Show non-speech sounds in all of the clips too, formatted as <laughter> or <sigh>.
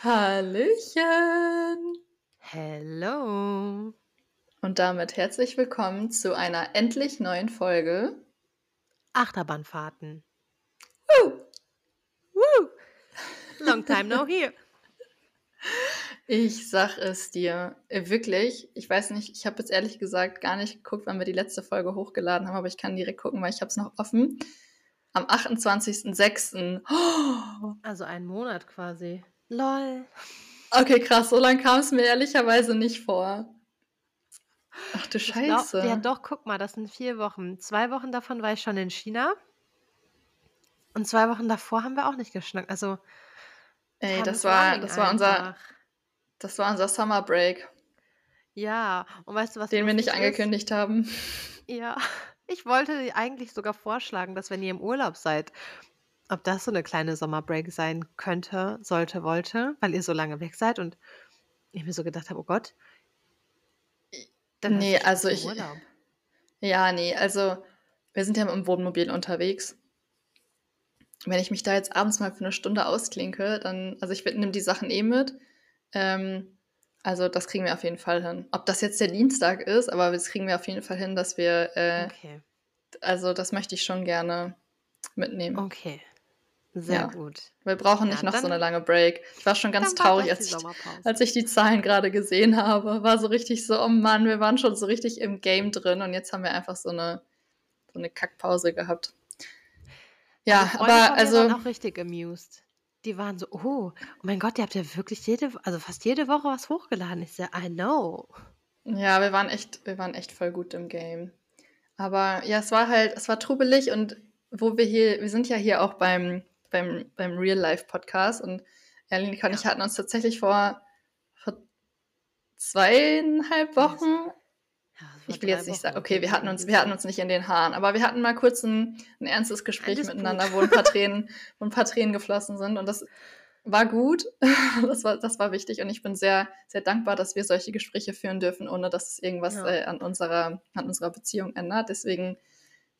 Hallöchen! Hello! Und damit herzlich willkommen zu einer endlich neuen Folge Achterbahnfahrten. Woo! Woo! Long time no here. Ich sag es dir, äh, wirklich, ich weiß nicht, ich habe jetzt ehrlich gesagt gar nicht geguckt, wann wir die letzte Folge hochgeladen haben, aber ich kann direkt gucken, weil ich habe es noch offen. Am 28.06. Oh, Also einen Monat quasi. Lol. okay, krass, so lange kam es mir ehrlicherweise nicht vor. Ach du Ich glaub, Scheiße. ja doch, guck mal, das sind vier Wochen. Zwei Wochen davon war ich schon in China. Und zwei Wochen davor haben wir auch nicht geschnackt. Also, Ey, das war, das war unser, einfach. das war unser Summer Break, Ja, und weißt du, was den wir nicht lustig ist? angekündigt haben. Ja, <laughs> ich wollte eigentlich sogar vorschlagen, dass wenn ihr im Urlaub seid, ob das so eine kleine Sommerbreak sein könnte, sollte, wollte, weil ihr so lange weg seid und ich mir so gedacht habe, oh Gott, dann Nee, also im ich, Urlaub. ja, nee, also wir sind ja dem Wohnmobil unterwegs. Wenn ich mich da jetzt abends mal für eine Stunde ausklinke, dann, also ich nehme die Sachen eh mit. Ähm, also das kriegen wir auf jeden Fall hin. Ob das jetzt der Dienstag ist, aber das kriegen wir auf jeden Fall hin, dass wir, äh, Okay, also das möchte ich schon gerne mitnehmen. okay, sehr Ja, gut. wir brauchen Ja, nicht noch so eine lange Break. Ich war schon ganz traurig, als die ich, als ich die Zahlen gerade gesehen habe. War so richtig so, oh Mann, wir waren schon so richtig im Game drin und jetzt haben wir einfach so eine, so eine Kackpause gehabt. Also Ja, Freunde aber von mir waren also, auch richtig amused. Die waren so, oh, oh mein Gott, ihr habt ja wirklich jede, also fast jede Woche was hochgeladen. Ich so, I know. ja, wir waren echt, wir waren echt voll gut im Game. Aber ja, es war halt, es war trubelig und wo wir hier, wir sind ja hier auch beim, beim, beim Real-Life-Podcast und Erlin und ich hatten uns tatsächlich vor, vor zweieinhalb Wochen, ja, ich will jetzt nicht Wochen sagen, okay, wir hatten uns, wir hatten uns nicht in den Haaren, aber wir hatten mal kurz ein, ein ernstes Gespräch Disput. miteinander, wo ein paar <laughs> Tränen, wo ein paar Tränen geflossen sind und das war gut. <laughs> Das war, das war wichtig und ich bin sehr, sehr dankbar, dass wir solche Gespräche führen dürfen, ohne dass es irgendwas Ja. äh, an, unserer, an unserer Beziehung ändert. Deswegen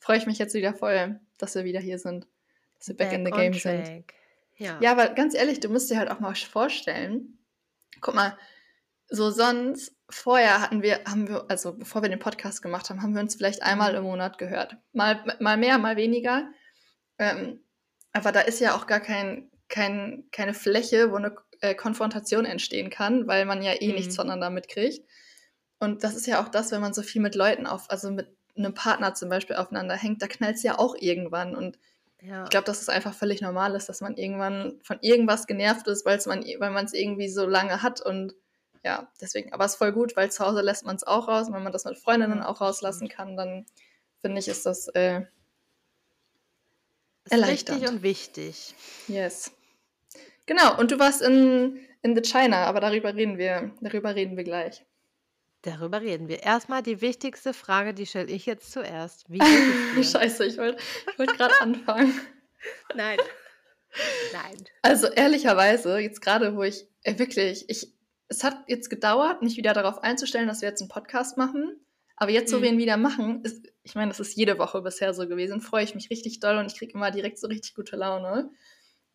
freue ich mich jetzt wieder voll, dass wir wieder hier sind, dass wir back in Back the on game sind. track. Ja. Ja, aber ganz ehrlich, du musst dir halt auch mal vorstellen, guck mal, so sonst, vorher hatten wir, haben wir, also bevor wir den Podcast gemacht haben, haben wir uns vielleicht einmal Mhm. im Monat gehört. Mal, mal mehr, mal weniger. Ähm, aber da ist ja auch gar kein, kein, keine Fläche, wo eine äh, Konfrontation entstehen kann, weil man ja eh nichts Mhm. voneinander mitkriegt. Und das ist ja auch das, wenn man so viel mit Leuten auf, also mit einem Partner zum Beispiel aufeinander hängt, da knallt es ja auch irgendwann. Und ich Ja. glaube, dass es einfach völlig normal ist, dass man irgendwann von irgendwas genervt ist, weil's man, weil man es irgendwie so lange hat. Und ja, deswegen, aber es ist voll gut, weil zu Hause lässt man es auch raus. Und wenn man das mit Freundinnen auch rauslassen kann, dann finde ich, ist das äh, Ist richtig erleichternd. und wichtig. Yes. Genau, und du warst in, in The China, aber darüber reden wir, darüber reden wir gleich. Darüber reden wir. Erstmal die wichtigste Frage, die stelle ich jetzt zuerst. Wie? <laughs> Scheiße, ich wollte wollt gerade <laughs> anfangen. Nein. Nein. Also ehrlicherweise, jetzt gerade, wo ich äh, wirklich, ich, es hat jetzt gedauert, mich wieder darauf einzustellen, dass wir jetzt einen Podcast machen. Aber jetzt, wo wir Mhm. ihn wieder machen, ist, ich meine, das ist jede Woche bisher so gewesen, freue ich mich richtig doll und ich kriege immer direkt so richtig gute Laune.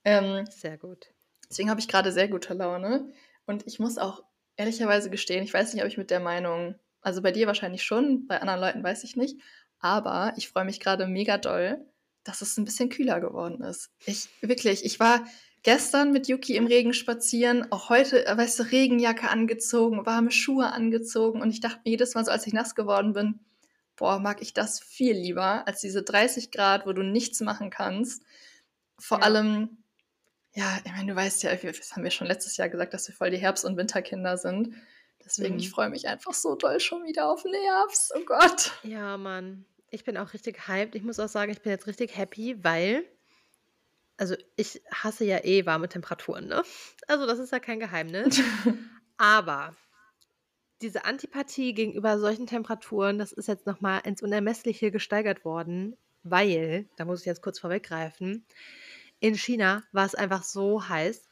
Ähm, Sehr gut. deswegen habe ich gerade sehr gute Laune. Und ich muss auch ehrlicherweise gestehen, ich weiß nicht, ob ich mit der Meinung, also bei dir wahrscheinlich schon, bei anderen Leuten weiß ich nicht, aber ich freue mich gerade mega doll, dass es ein bisschen kühler geworden ist. Ich wirklich, ich war gestern mit Yuki im Regen spazieren, auch heute, äh, weißt du, Regenjacke angezogen, warme Schuhe angezogen und ich dachte mir jedes Mal so, als ich nass geworden bin, boah, mag ich das viel lieber als diese 30 Grad, wo du nichts machen kannst. Vor Ja. allem, ja, ich meine, du weißt ja, wir- das haben wir schon letztes Jahr gesagt, dass wir voll die Herbst- und Winterkinder sind. Deswegen, ich Mhm. freue mich einfach so doll schon wieder auf den Herbst. Oh Gott. Ja, Mann. Ich bin auch richtig hyped. Ich muss auch sagen, ich bin jetzt richtig happy, weil, also ich hasse ja eh warme Temperaturen, ne? Also das ist ja kein Geheimnis. <laughs> Aber diese Antipathie gegenüber solchen Temperaturen, das ist jetzt nochmal ins Unermessliche gesteigert worden, weil, da muss ich jetzt kurz vorweggreifen, in China war es einfach so heiß.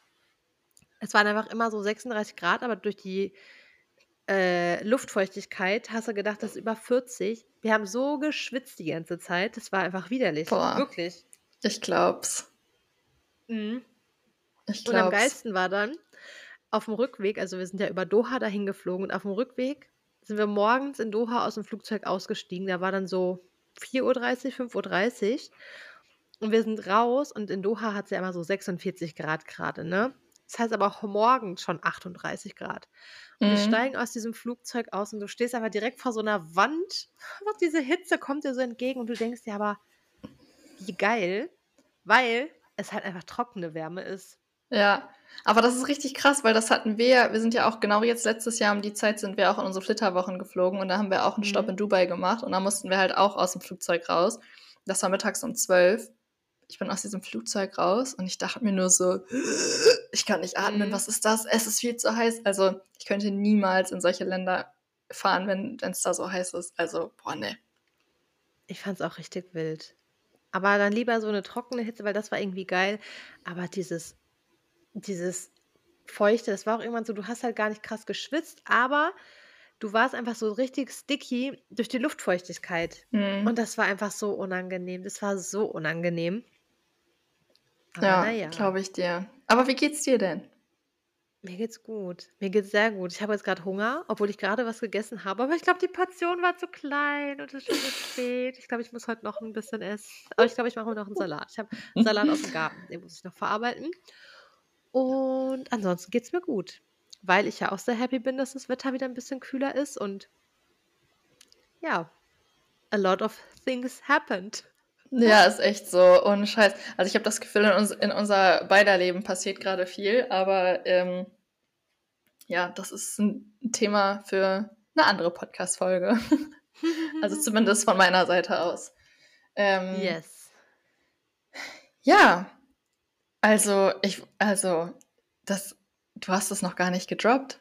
Es waren einfach immer so 36 Grad, aber durch die äh, Luftfeuchtigkeit hast du gedacht, das ist über 40. Wir haben so geschwitzt die ganze Zeit. Das war einfach widerlich. Boah. Wirklich. Ich glaub's. Mhm. Ich Und am glaub's. geilsten war dann, auf dem Rückweg, also wir sind ja über Doha dahin geflogen und auf dem Rückweg sind wir morgens in Doha aus dem Flugzeug ausgestiegen. Da war dann so 4.30 Uhr, 5.30 Uhr. Und wir sind raus und in Doha hat es ja immer so 46 Grad gerade, ne? Das heißt aber auch morgen schon 38 Grad. Und wir Mhm. steigen aus diesem Flugzeug aus und du stehst aber direkt vor so einer Wand. Und diese Hitze kommt dir so entgegen und du denkst dir aber, wie geil, weil es halt einfach trockene Wärme ist. Ja, aber das ist richtig krass, weil das hatten wir, wir sind ja auch genau jetzt letztes Jahr um die Zeit sind wir auch in unsere Flitterwochen geflogen und da haben wir auch einen Stopp Mhm. in Dubai gemacht und da mussten wir halt auch aus dem Flugzeug raus. Das war mittags um 12. Ich bin aus diesem Flugzeug raus und ich dachte mir nur so, <gasps> ich kann nicht atmen, Mhm. was ist das? Es ist viel zu heiß. Also ich könnte niemals in solche Länder fahren, wenn es da so heiß ist. Also, boah, ne. Ich fand es auch richtig wild. Aber dann lieber so eine trockene Hitze, weil das war irgendwie geil. Aber dieses, dieses Feuchte, das war auch irgendwann so, du hast halt gar nicht krass geschwitzt, aber du warst einfach so richtig sticky durch die Luftfeuchtigkeit. Mhm. Und das war einfach so unangenehm. Das war so unangenehm. Aber ja, naja, glaube ich dir. Aber wie geht's dir denn? mir geht's gut. Mir geht's sehr gut. Ich habe jetzt gerade Hunger, obwohl ich gerade was gegessen habe. Aber ich glaube, die Portion war zu klein und es ist schon so spät. Ich glaube, ich muss heute noch ein bisschen essen. Aber ich glaube, ich mache mir noch einen Salat. Ich habe einen Salat aus dem <laughs> Garten, den muss ich noch verarbeiten. Und ansonsten geht's mir gut, weil ich ja auch sehr happy bin, dass das Wetter wieder ein bisschen kühler ist und ja, a lot of things happened. Ja, ist echt so. Ohne Scheiß. Also ich habe das Gefühl, in, uns, in unser beider Leben passiert gerade viel, aber ähm, ja, das ist ein Thema für eine andere Podcast-Folge. <laughs> also zumindest von meiner Seite aus. Ähm, Yes. Ja, also ich, also das, du hast es noch gar nicht gedroppt.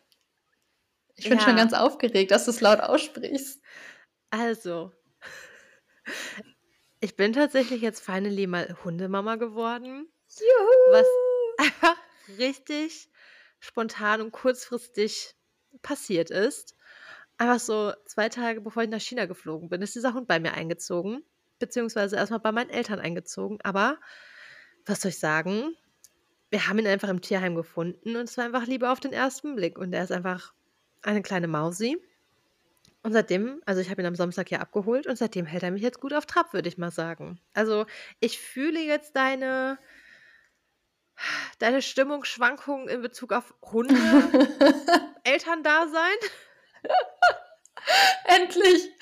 Ich bin schon Ja. ganz aufgeregt, dass du es laut aussprichst. Also, ich bin tatsächlich jetzt finally mal Hundemama geworden, Juhu! was einfach richtig spontan und kurzfristig passiert ist. Einfach so zwei Tage bevor ich nach China geflogen bin, ist dieser Hund bei mir eingezogen, beziehungsweise erstmal bei meinen Eltern eingezogen. Aber was soll ich sagen? Wir haben ihn einfach im Tierheim gefunden und es war einfach Liebe auf den ersten Blick. Und er ist einfach eine kleine Mausi. Und seitdem, also ich habe ihn am Samstag ja abgeholt und seitdem hält er mich jetzt gut auf Trab, würde ich mal sagen. Also ich fühle jetzt deine, deine Stimmungsschwankungen in Bezug auf Hunde, <laughs> Elterndasein. <laughs> Endlich! <laughs>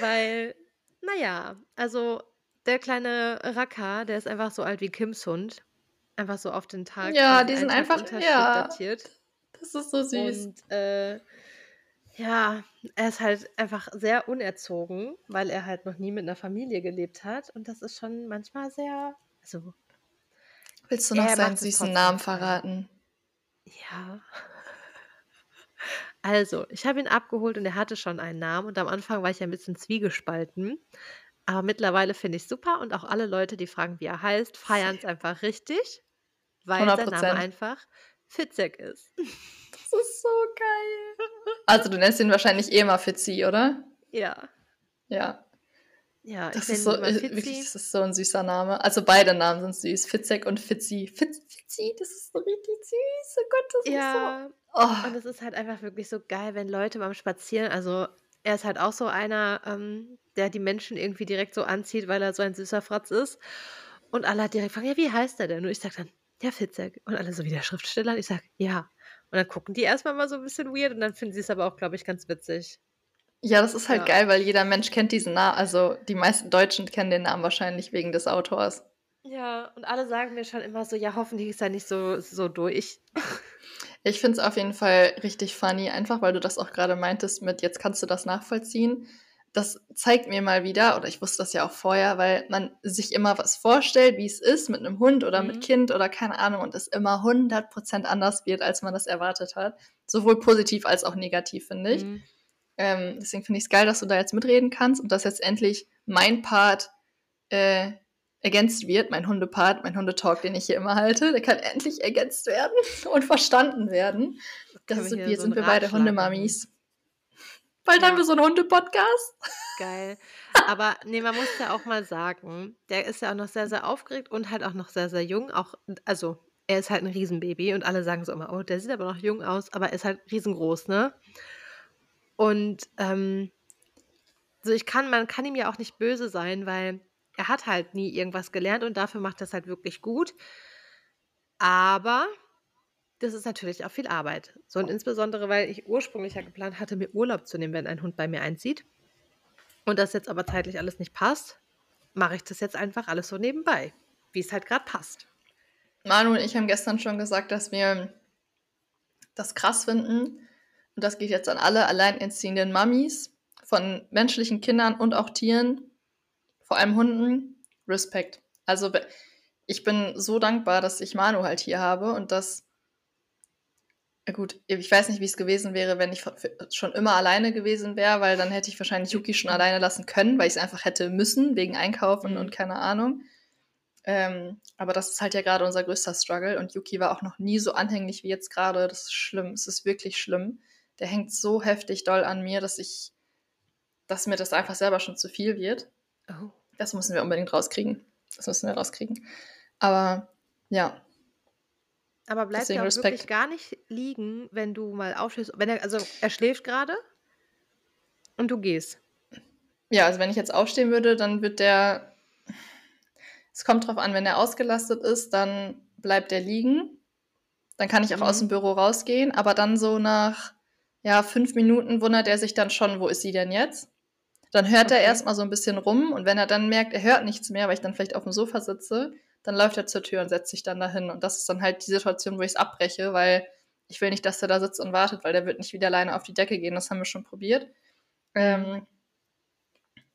Weil, naja, also der kleine Raka, der ist einfach so alt wie Kims Hund. Einfach so auf den Tag. Ja, die sind einfach- ja. datiert. Das ist so süß. Und äh, ja, er ist halt einfach sehr unerzogen, weil er halt noch nie mit einer Familie gelebt hat. Und das ist schon manchmal sehr. Also, Willst du noch seinen es süßen Namen verraten? ja. <laughs> Also, ich habe ihn abgeholt und er hatte schon einen Namen. Und am Anfang war ich ja ein bisschen zwiegespalten. Aber mittlerweile finde ich super und auch alle Leute, die fragen, wie er heißt, feiern es <laughs> einfach richtig, weil sein 100%. Name einfach Fitzek ist. Das ist so geil. Also du nennst ihn wahrscheinlich eh mal Fitzi, oder? Ja. Ja, Ja, das ich ist nenne so, äh, wirklich, Fitzi. das ist so ein süßer Name. Also beide Namen sind süß. Fitzek und Fitzi. Fitz, Fitzi, das ist so richtig süß. Oh Gott, das Ja, ist so. Oh. und es ist halt einfach wirklich so geil, wenn Leute beim Spazieren, also er ist halt auch so einer, ähm, der die Menschen irgendwie direkt so anzieht, weil er so ein süßer Fratz ist. Und alle halt direkt fragen, ja, wie heißt er denn? Und ich sag dann, ja, Fitzek. Und alle so wie der Schriftsteller. Und ich sag, ja. Und dann gucken die erstmal mal so ein bisschen weird und dann finden sie es aber auch, glaube ich, ganz witzig. Ja, das ist halt Ja. geil, weil jeder Mensch kennt diesen Namen. Also die meisten Deutschen kennen den Namen wahrscheinlich wegen des Autors. Ja, und alle sagen mir schon immer so, ja, hoffentlich ist er nicht so, so durch. Ich finde es auf jeden Fall richtig funny, einfach weil du das auch gerade meintest mit, jetzt kannst du das nachvollziehen. Das zeigt mir mal wieder, oder ich wusste das ja auch vorher, weil man sich immer was vorstellt, wie es ist mit einem Hund oder Mhm. mit Kind oder keine Ahnung und es immer 100% anders wird, als man das erwartet hat. Sowohl positiv als auch negativ, finde ich. Mhm. Ähm, deswegen finde ich es geil, dass du da jetzt mitreden kannst und dass jetzt endlich mein Part äh, ergänzt wird, mein Hundepart, mein Hundetalk, den ich hier immer halte, der kann endlich ergänzt werden <laughs> und verstanden werden. Das ist, wir so sind wir beide Hundemamis. Bald Ja. haben wir so einen Hunde-Podcast. Geil. Aber nee, man muss ja auch mal sagen, der ist ja auch noch sehr, sehr aufgeregt und halt auch noch sehr, sehr jung. Auch, also er ist halt ein Riesenbaby und alle sagen so immer: „Oh, der sieht aber noch jung aus“, aber er ist halt riesengroß, ne? Und, ähm so ich kann man kann ihm ja auch nicht böse sein, weil er hat halt nie irgendwas gelernt und dafür macht er's halt wirklich gut. Aber das ist natürlich auch viel Arbeit. So und insbesondere, weil ich ursprünglich ja geplant hatte, mir Urlaub zu nehmen, wenn ein Hund bei mir einzieht. Und das jetzt aber zeitlich alles nicht passt, mache ich das jetzt einfach alles so nebenbei, wie es halt gerade passt. Manu und ich haben gestern schon gesagt, dass wir das krass finden. Und das geht jetzt an alle alleinerziehenden Mamis von menschlichen Kindern und auch Tieren, vor allem Hunden. Respekt. Also ich bin so dankbar, dass ich Manu halt hier habe und dass gut, ich weiß nicht, wie es gewesen wäre, wenn ich schon immer alleine gewesen wäre, weil dann hätte ich wahrscheinlich Yuki schon alleine lassen können, weil ich es einfach hätte müssen, wegen Einkaufen Mhm. und keine Ahnung. Ähm, aber das ist halt ja gerade unser größter Struggle und Yuki war auch noch nie so anhänglich wie jetzt gerade. Das ist schlimm, es ist wirklich schlimm. Der hängt so heftig doll an mir, dass ich, dass mir das einfach selber schon zu viel wird. Oh. Das müssen wir unbedingt rauskriegen. Das müssen wir rauskriegen. Aber ja, Aber bleibt er Respekt. wirklich gar nicht liegen, wenn du mal aufstehst wenn er also, er schläft gerade und du gehst? Ja, also wenn ich jetzt aufstehen würde, dann wird der. Es kommt drauf an, wenn er ausgelastet ist, dann bleibt er liegen. Dann kann ich auch Mhm. aus dem Büro rausgehen, aber dann so nach ja, fünf Minuten wundert er sich dann schon, wo ist sie denn jetzt? Dann hört er Okay. erstmal so ein bisschen rum und wenn er dann merkt, er hört nichts mehr, weil ich dann vielleicht auf dem Sofa sitze, dann läuft er zur Tür und setzt sich dann dahin. Und das ist dann halt die Situation, wo ich es abbreche, weil ich will nicht, dass er da sitzt und wartet, weil der wird nicht wieder alleine auf die Decke gehen. Das haben wir schon probiert. Ähm,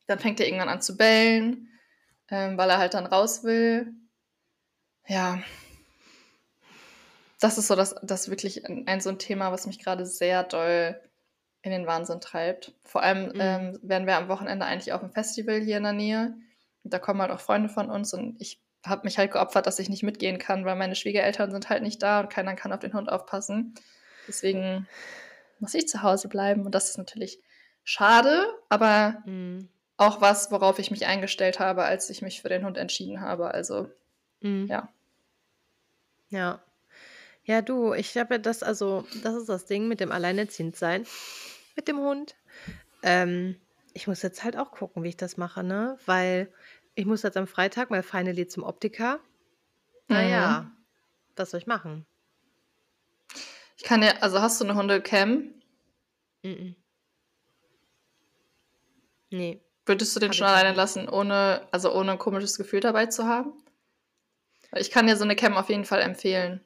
dann fängt er irgendwann an zu bellen, ähm, weil er halt dann raus will. Ja. Das ist so das, das wirklich ein, ein so ein Thema, was mich gerade sehr doll in den Wahnsinn treibt. Vor allem Mhm. ähm, werden wir am Wochenende eigentlich auf einem Festival hier in der Nähe. Und da kommen halt auch Freunde von uns und ich habe mich halt geopfert, dass ich nicht mitgehen kann, weil meine Schwiegereltern sind halt nicht da und keiner kann auf den Hund aufpassen. Deswegen muss ich zu Hause bleiben und das ist natürlich schade, aber Mhm. auch was, worauf ich mich eingestellt habe, als ich mich für den Hund entschieden habe. Also Mhm. ja. Ja. Ja, du, ich habe ja das also, das ist das Ding mit dem Alleinerziehendsein mit dem Hund. Ähm, ich muss jetzt halt auch gucken, wie ich das mache, ne? Weil ich muss jetzt am Freitag mal finally zum Optiker. Na Mhm. was soll ich machen? Ich kann ja, also hast du eine Hundecam? Mhm. Ne. Würdest du den Habe schon ich alleine nicht. lassen, ohne, also ohne ein komisches Gefühl dabei zu haben? Weil Ich kann dir so eine Cam auf jeden Fall empfehlen.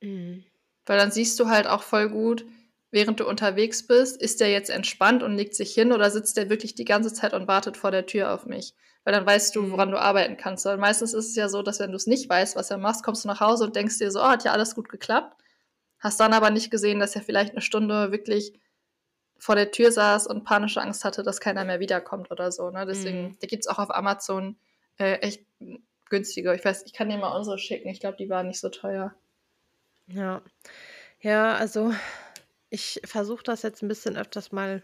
Mhm. Weil dann siehst du halt auch voll gut, während du unterwegs bist, ist der jetzt entspannt und legt sich hin oder sitzt der wirklich die ganze Zeit und wartet vor der Tür auf mich? Weil dann weißt du, Mhm. woran du arbeiten kannst. Weil meistens ist es ja so, dass wenn du es nicht weißt, was er macht, kommst du nach Hause und denkst dir so, oh, hat ja alles gut geklappt. Hast dann aber nicht gesehen, dass er vielleicht eine Stunde wirklich vor der Tür saß und panische Angst hatte, dass keiner mehr wiederkommt oder so. Ne? Deswegen, Mhm. da gibt es auch auf Amazon äh, echt günstige. Ich weiß, ich kann dir mal unsere schicken. Ich glaube, die waren nicht so teuer. Ja. Ja, also ich versuche das jetzt ein bisschen öfters mal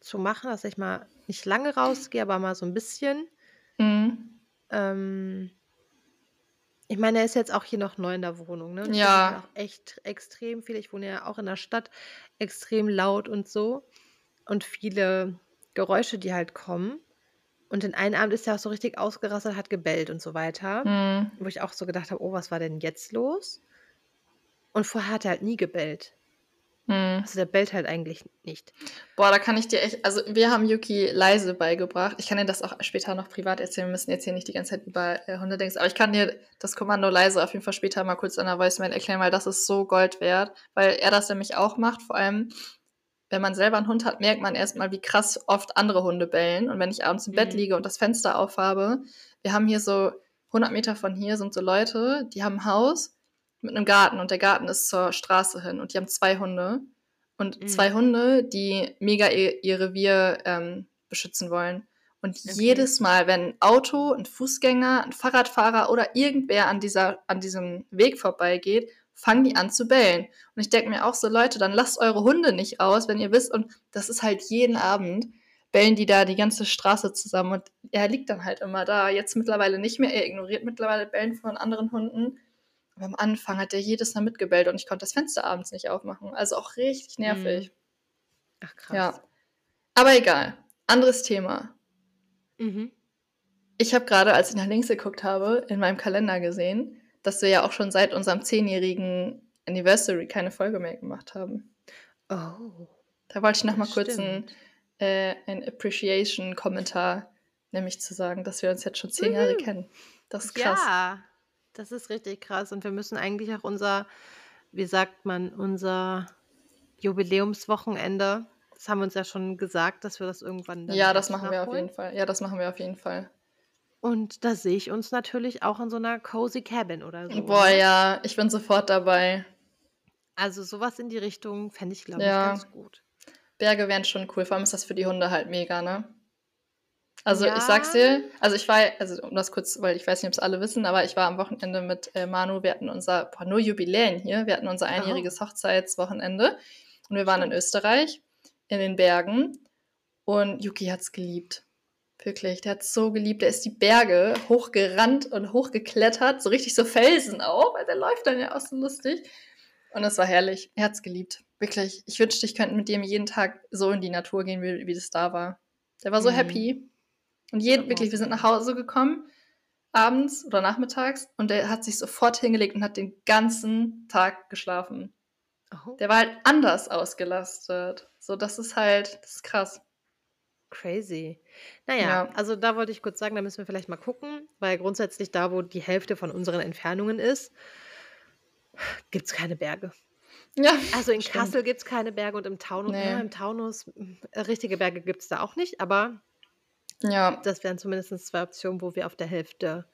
zu machen, dass ich mal nicht lange rausgehe, aber mal so ein bisschen. Mhm. Ähm ich meine, er ist jetzt auch hier noch neu in der Wohnung, ne? Und Ja. auch echt extrem viele ich wohne ja auch in der Stadt, extrem laut und so und viele Geräusche, die halt kommen. Und den einen Abend ist er auch so richtig ausgerastet, hat gebellt und so weiter, Mhm. wo ich auch so gedacht habe: „Oh, was war denn jetzt los?“ Und vorher hat er halt nie gebellt. Mhm. Also, der bellt halt eigentlich nicht. Boah, da kann ich dir echt, also wir haben Yuki leise beigebracht. Ich kann dir das auch später noch privat erzählen. Wir müssen jetzt hier nicht die ganze Zeit über äh, Hunde denken. Aber ich kann dir das Kommando leise auf jeden Fall später mal kurz an der Voicemail erklären, weil das ist so Gold wert. Weil er das nämlich auch macht. Vor allem, wenn man selber einen Hund hat, merkt man erstmal, wie krass oft andere Hunde bellen. Und wenn ich abends im Bett Mhm. liege und das Fenster aufhabe, wir haben hier so 100 Meter von hier sind so Leute, die haben ein Haus mit einem Garten und der Garten ist zur Straße hin und die haben zwei Hunde. Und Mhm. zwei Hunde, die mega ihr, ihr Revier ähm, beschützen wollen. Und Okay. jedes Mal, wenn ein Auto, ein Fußgänger, ein Fahrradfahrer oder irgendwer an, dieser, an diesem Weg vorbeigeht, fangen die an zu bellen. Und ich denke mir auch so, Leute, dann lasst eure Hunde nicht raus, wenn ihr wisst, und das ist halt jeden Abend, bellen die da die ganze Straße zusammen. Und er liegt dann halt immer da. Jetzt mittlerweile nicht mehr, er ignoriert mittlerweile Bellen von anderen Hunden. Aber am Anfang hat der jedes Mal mitgebellt und ich konnte das Fenster abends nicht aufmachen. Also auch richtig nervig. Mhm. Ach krass. Ja. Aber egal. Anderes Thema. Mhm. Ich habe gerade, als ich nach links geguckt habe, in meinem Kalender gesehen, dass wir ja auch schon seit unserem zehnjährigen Anniversary keine Folge mehr gemacht haben. Oh. Da wollte ich noch mal das kurz einen äh, ein Appreciation-Kommentar, nämlich zu sagen, dass wir uns jetzt schon zehn Jahre Wuhu. kennen. Das ist krass. Ja, das ist richtig krass. Und wir müssen eigentlich auch unser, wie sagt man, unser Jubiläumswochenende, das haben wir uns ja schon gesagt, dass wir das irgendwann dann Ja, das machen wir auf nachholen. jeden Fall. Ja, das machen wir auf jeden Fall. Und da sehe ich uns natürlich auch in so einer cozy Cabin oder so. Boah, ne? ja, ich bin sofort dabei. Also sowas in die Richtung fände ich, glaube ich, Ja. ganz gut. Berge wären schon cool. Vor allem ist das für die Hunde halt mega, ne? Also ich Ja. sag's dir, also ich war, also um das kurz, weil ich weiß nicht, ob es alle wissen, aber ich war am Wochenende mit äh, Manu, wir hatten unser, boah, nur Jubiläen hier, wir hatten unser einjähriges Hochzeitswochenende und wir waren in. Österreich, in den Bergen und Yuki hat's geliebt. Wirklich, der hat's so geliebt. Der ist die Berge hochgerannt und hochgeklettert, so richtig so Felsen auch, weil der läuft dann ja auch so lustig. Und es war herrlich. Er hat's geliebt. Wirklich. Ich wünschte, ich könnte mit dem jeden Tag so in die Natur gehen, wie, wie das da war. Der war so Mhm. happy. Und jeden, wirklich, wir sind nach Hause gekommen, abends oder nachmittags, und der hat sich sofort hingelegt und hat den ganzen Tag geschlafen. Oh, Der war halt anders ausgelastet. So, das ist halt, das ist krass. crazy. Naja, Ja. also da wollte ich kurz sagen, da müssen wir vielleicht mal gucken, weil grundsätzlich da, wo die Hälfte von unseren Entfernungen ist, gibt es keine Berge. Ja. Also in Stimmt. Kassel gibt es keine Berge und im Taunus, Nee. ja, im Taunus, richtige Berge gibt es da auch nicht, aber Ja. das wären zumindest zwei Optionen, wo wir auf der Hälfte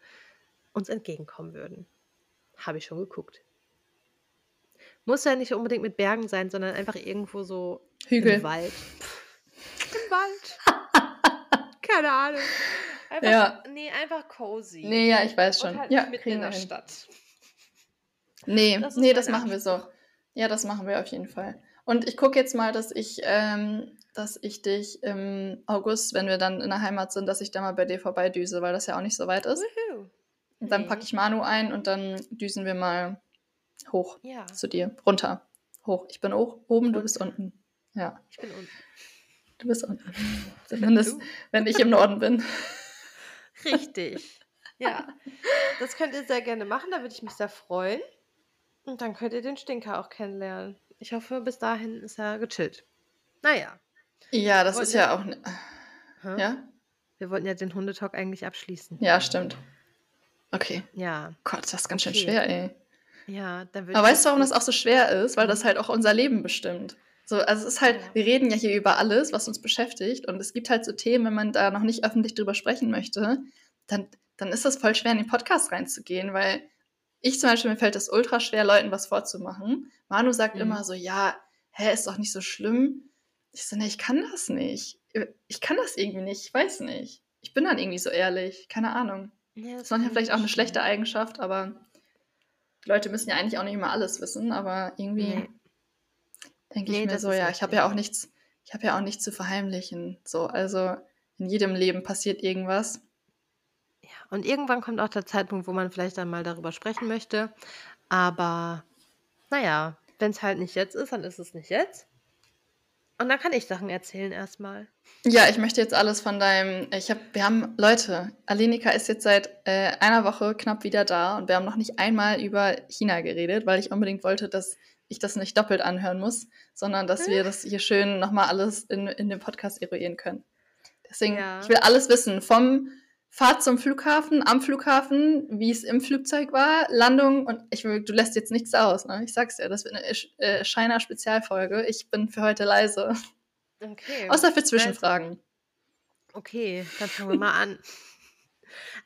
uns entgegenkommen würden. Habe ich schon geguckt. Muss ja nicht unbedingt mit Bergen sein, sondern einfach irgendwo so Hügel. im Wald. Im Wald. <laughs> Keine Ahnung. Einfach, Ja. Nee, einfach cozy. Nee, ja, ich weiß schon. Und halt ja, mitten in der hin. Stadt. Nee, Das nee, das machen wir so. Ja, das machen wir auf jeden Fall. Und ich gucke jetzt mal, dass ich, ähm, dass ich dich im August, wenn wir dann in der Heimat sind, dass ich da mal bei dir vorbeidüse, weil das ja auch nicht so weit ist. Wuhu. Und dann packe ich Manu ein und dann düsen wir mal hoch Ja, zu dir. Runter. Hoch. Ich bin hoch, oben, du bist unten. Ja, ich bin unten. du bist unten. <laughs> Zumindest, Du? wenn ich im Norden bin. <laughs> Richtig. Ja, das könnt ihr sehr gerne machen, da würde ich mich sehr freuen. Und dann könnt ihr den Stinker auch kennenlernen. Ich hoffe, bis dahin ist er gechillt. Naja. Ja, das ist ja auch. ne- hä? Ja? Wir wollten ja den Hundetalk eigentlich abschließen. Ja, stimmt. Okay. Ja, Gott, das ist ganz schön Okay. schwer, ey. ja, dann würde Aber weißt du, warum das auch so schwer ist? Weil Mhm. das halt auch unser Leben bestimmt. So, also es ist halt, wir reden ja hier über alles, was uns beschäftigt. Und es gibt halt so Themen, wenn man da noch nicht öffentlich drüber sprechen möchte, dann, dann ist das voll schwer, in den Podcast reinzugehen, weil ich zum Beispiel, mir fällt es ultra schwer, Leuten was vorzumachen. Manu sagt Mhm. immer so, ja, hä, ist doch nicht so schlimm. Ich so, nee, ich kann das nicht. Ich kann das irgendwie nicht, ich weiß nicht. Ich bin dann irgendwie so ehrlich, keine Ahnung. Ja, Das das ist manchmal vielleicht ich auch eine schlechte Eigenschaft, aber die Leute müssen ja eigentlich auch nicht immer alles wissen, aber irgendwie Nee. denke ich Nee, mir das so, ja, ich habe ja auch nichts, ich habe ja auch nichts zu verheimlichen. So, also in jedem Leben passiert irgendwas. Und irgendwann kommt auch der Zeitpunkt, wo man vielleicht dann mal darüber sprechen möchte. Aber naja, wenn es halt nicht jetzt ist, dann ist es nicht jetzt. Und dann kann ich Sachen erzählen erstmal. Ja, ich möchte jetzt alles von deinem. Ich habe, wir haben Leute. Alenika ist jetzt seit äh, einer Woche knapp wieder da und wir haben noch nicht einmal über China geredet, weil ich unbedingt wollte, dass ich das nicht doppelt anhören muss, sondern dass wir das hier schön nochmal alles in, in dem Podcast eruieren können. Deswegen, Ja. ich will alles wissen. Vom Fahrt zum Flughafen, am Flughafen, wie es im Flugzeug war, Landung und ich will, du lässt jetzt nichts aus, ne? Ich sag's dir, das wird eine äh, Scheiner Spezialfolge. Ich bin für heute leise. Okay. Außer für Zwischenfragen. Okay, dann fangen wir mal an.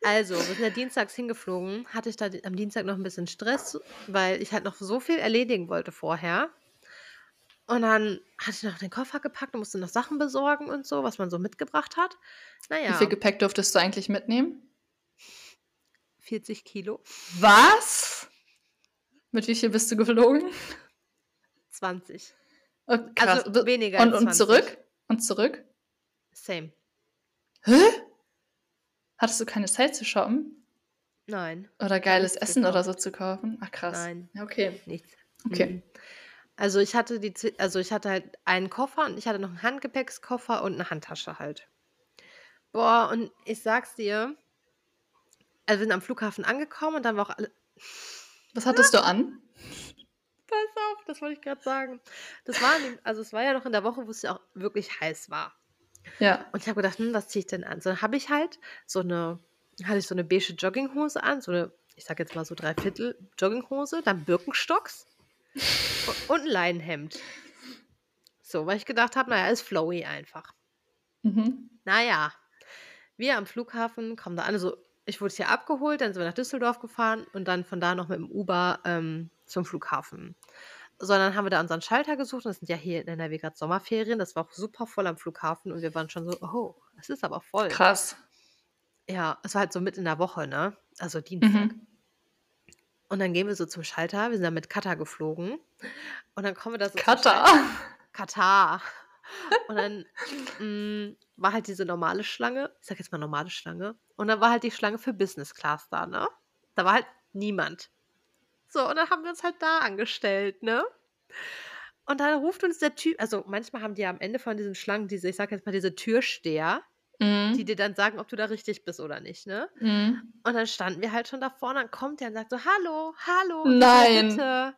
Also, wir sind ja dienstags hingeflogen. Hatte ich da am Dienstag noch ein bisschen Stress, weil ich halt noch so viel erledigen wollte vorher. Und dann hatte ich noch den Koffer gepackt und musste noch Sachen besorgen und so, was man so mitgebracht hat. Wie Naja, viel Gepäck durftest du eigentlich mitnehmen? 40 Kilo, Was? Mit wie viel bist du geflogen? 20. Oh. Also weniger und, als und 20. zurück? Und zurück? Same. Hä? Hattest du keine Zeit zu shoppen? Nein, Oder geiles Essen oder gekauft. so zu kaufen? Ach krass. Nein, okay. nichts. Okay. Mhm. Also, ich hatte die also, ich hatte halt einen Koffer und ich hatte noch 'n Handgepäckskoffer und 'ne Handtasche halt. Boah, und ich sage es dir also, wir sind am Flughafen angekommen und dann war auch alle <laughs> Was hattest du an? Pass auf, das wollte ich grad sagen. Das war dem also, es war ja noch in der Woche, wo es ja auch wirklich heiß war. Ja. Und ich habe gedacht: „Hm, was ziehe ich denn an?“ So, dann habe ich halt so 'ne hatte ich so 'ne beige Jogginghose an, so 'ne, ich sage jetzt mal so 3/4 Jogginghose, dann Birkenstocks und 'n Leinenhemd. So, weil ich gedacht habe, na ja, ist flowy einfach. Mhm. Na ja, wir am Flughafen kommen da an. Also, ich wurde hier abgeholt, dann sind wir nach Düsseldorf gefahren und dann von da noch mit dem Uber, ähm, zum Flughafen. So, dann haben wir da unseren Schalter gesucht und es sind ja hier in NRW grad Sommerferien. Das war auch super voll am Flughafen und wir waren schon so: „Oh, es ist aber voll.“ Krass. Ja, es war halt so mitten in der Woche, ne? Also, Dienstag. Mhm. Und dann gehen wir so zum Schalter. Wir sind dann mit Qatar geflogen. Und dann kommen wir da so Katar? Katar. Und dann, hm, war halt diese normale Schlange ich sage jetzt mal normale Schlange. Und dann war halt die Schlange für Business Class da, ne? Da war halt niemand. So, und dann haben wir uns halt da angestellt, ne? Und dann ruft uns der Typ also, manchmal haben die ja am Ende von diesen Schlangen diese ich sage jetzt mal, diese Türsteher, die Mhm. dir dann sagen, ob du da richtig bist oder nicht, ne? Mhm. Und dann standen wir halt schon davor und dann kommt der und sagt so: „Hallo, hallo, Nein. bitte.“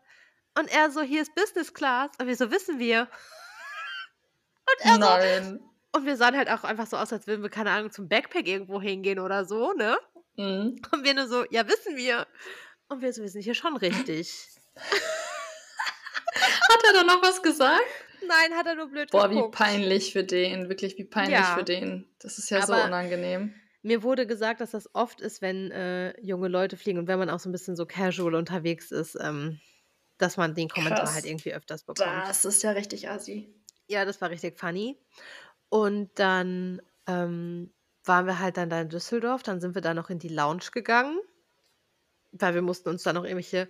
Und er so: „Hier ist Business Class.“ Und wir so: „Wissen wir.“ <laughs> Und er so Nein. und wir sahen halt auch einfach so aus, als würden wir, keine Ahnung, zum Backpack irgendwo hingehen oder so, ne? Mhm. Und wir nur so: „Ja, wissen wir.“ Und wir so: „Wir sind hier schon richtig.“ <laughs> Hat er dann noch was gesagt? Nein, hat er nur blöd Boah, wie geguckt. peinlich für den. Wirklich, wie peinlich für Ja. den. Das ist ja so Aber unangenehm. mir wurde gesagt, dass das oft ist, wenn, äh, junge Leute fliegen und wenn man auch so 'n bisschen so casual unterwegs ist, ähm, dass man den Kommentar halt Krass. irgendwie öfters bekommt. Das ist ja richtig assi. Ja, das war richtig funny. Und dann, ähm, waren wir halt dann da in Düsseldorf. Dann sind wir da noch in die Lounge gegangen, weil wir mussten uns da noch irgendwelche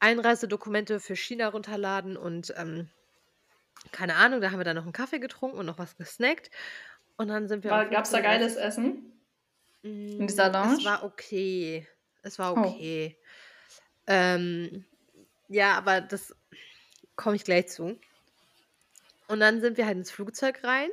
Einreisedokumente für China runterladen und, ähm, keine Ahnung, da haben wir dann noch 'n Kaffee getrunken und noch was gesnackt. Und dann sind wir War gab's da 15:30 geiles Essen? In dieser es Lounge? war okay. Es war Oh. okay. Ähm, ja, aber das komme ich gleich zu. Und dann sind wir halt ins Flugzeug rein.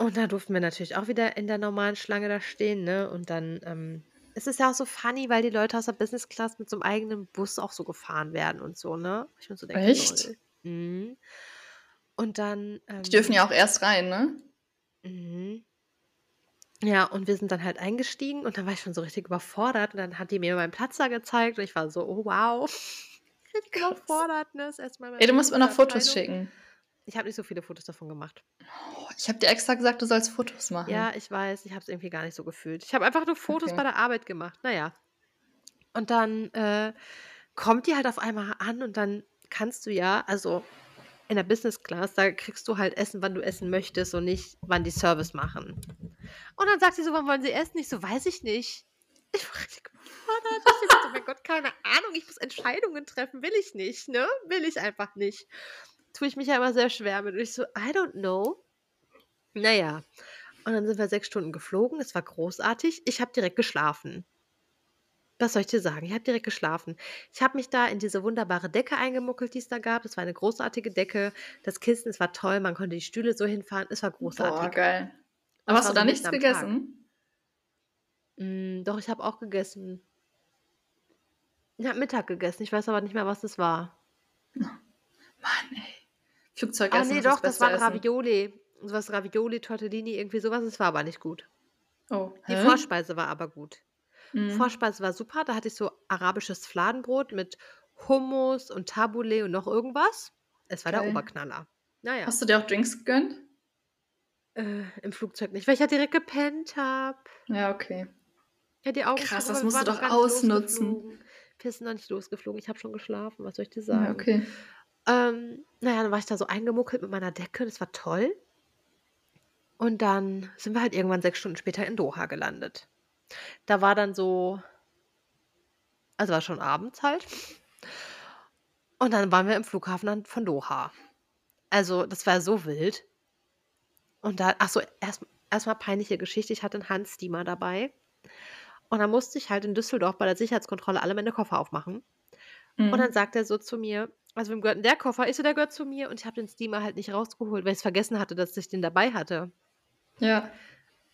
Und da durften wir natürlich auch wieder in der normalen Schlange da stehen, ne? Und dann, ähm es ist ja auch so funny, weil die Leute aus der Business Class mit so 'nem eigenen Bus auch so gefahren werden und so, ne? Ich mir so denke: Echt? Mhm. Und dann, Die dürfen ja ähm auch erst rein, ne? Mhm. Ja, und wir sind dann halt eingestiegen und dann war ich schon so richtig überfordert und dann hat die mir meinen Platz da gezeigt und ich war so: „Oh wow.“ <laughs> Richtig Krass. überfordert, ne? Das erste Mal in meinem Ey, du musst mir noch Fotos schicken. Ich habe nicht so viele Fotos davon gemacht. Oh, ich habe dir extra gesagt, du sollst Fotos machen. Ja, ich weiß, ich habe es irgendwie gar nicht so gefühlt. Ich habe einfach nur Fotos Okay. bei der Arbeit gemacht. Na ja. Und dann, äh, kommt die halt auf einmal an und dann kannst du ja also, in der Business Class, da kriegst du halt Essen, wann du essen möchtest und nicht, wann die Service machen. Und dann sagt sie so: „Wann wollen Sie essen?“ Ich so: „Weiß ich nicht.“ Ich war richtig überfordert. Ich denke so: „Mein Gott, keine Ahnung, ich muss Entscheidungen treffen. Will ich nicht, ne? Will ich einfach nicht.“ Tue ich mich ja immer sehr schwer mit. Und ich so: „I don't know.“ Na ja. Und dann sind wir 6 Stunden geflogen. Es war großartig. Ich habe direkt geschlafen. Was soll ich dir sagen? Ich habe direkt geschlafen. Ich habe mich da in diese wunderbare Decke eingemuckelt, die es da gab. Das war eine großartige Decke. Das Kissen, es war toll. Man konnte die Stühle so hinfahren. Es war Boah, großartig. geil. Und Aber es hast du da nichts gegessen? Hm, doch, ich habe auch gegessen. Ich habe Mittag gegessen. Ich weiß aber nicht mehr, was das war. <laughs> Mann, ey. Ah, Flugzeugessen ne, ist das doch, das beste waren. Ravioli. So was Ravioli, Tortellini, irgendwie so was. Es war aber nicht gut. Oh, Die hä? Vorspeise war aber gut. Mhm. Vorspeise war super. Da hatte ich so arabisches Fladenbrot mit Hummus und Tabbouleh und noch irgendwas. Es war der Geil. Oberknaller. Na ja. Hast du dir auch Drinks gegönnt? Äh, im Flugzeug nicht, weil ich ja direkt gepennt habe. Ja, okay. Hatte die Augen Krass, das musst du doch ausnutzen. Wir sind noch nicht losgeflogen. Ich habe schon geschlafen. Was soll ich dir Ja, sagen? okay. Ähm, na ja, dann war ich da so eingemuckelt mit meiner Decke. Das war toll. Und dann sind wir halt irgendwann 6 Stunden später in Doha gelandet. Da war dann so also, war schon abends halt. Und dann waren wir im Flughafen von Doha. Also, das war so wild. Und da ach so, erst erst peinliche Geschichte. Ich hatte 'n Handsteamer dabei. Und dann musste ich halt in Düsseldorf bei der Sicherheitskontrolle alle meine Koffer aufmachen. Und dann Mhm. sagt er so zu mir, also wem gehört denn der Koffer? Ich so, der gehört zu mir und ich habe den Steamer halt nicht rausgeholt, weil ich es vergessen hatte, dass ich den dabei hatte. Ja.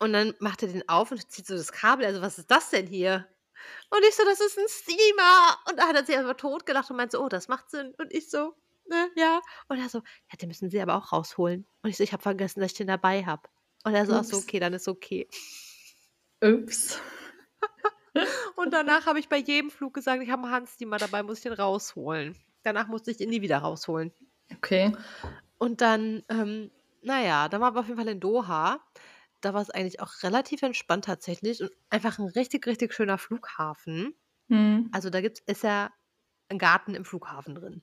Und dann macht er den auf und zieht so das Kabel. Also, was ist das denn hier? Und ich so, das ist ein Steamer. Und da hat er sich einfach totgelacht und meinte so, oh, das macht Sinn. Und ich so, ne, ja. Und er so, ja, den müssen Sie aber auch rausholen. Und ich so, ich habe vergessen, dass ich den dabei habe. Und er so, ach so, okay, dann ist okay. Ups. <laughs> Und danach habe ich bei jedem Flug gesagt, ich habe einen Handsteamer dabei, muss ich den rausholen. Danach musste ich ihn nie wieder rausholen. Okay. Und dann, ähm, naja, dann waren wir auf jeden Fall in Doha. Da war es eigentlich auch relativ entspannt tatsächlich und einfach ein richtig, richtig schöner Flughafen. Mhm. Also da gibt's, ist ja ein Garten im Flughafen drin.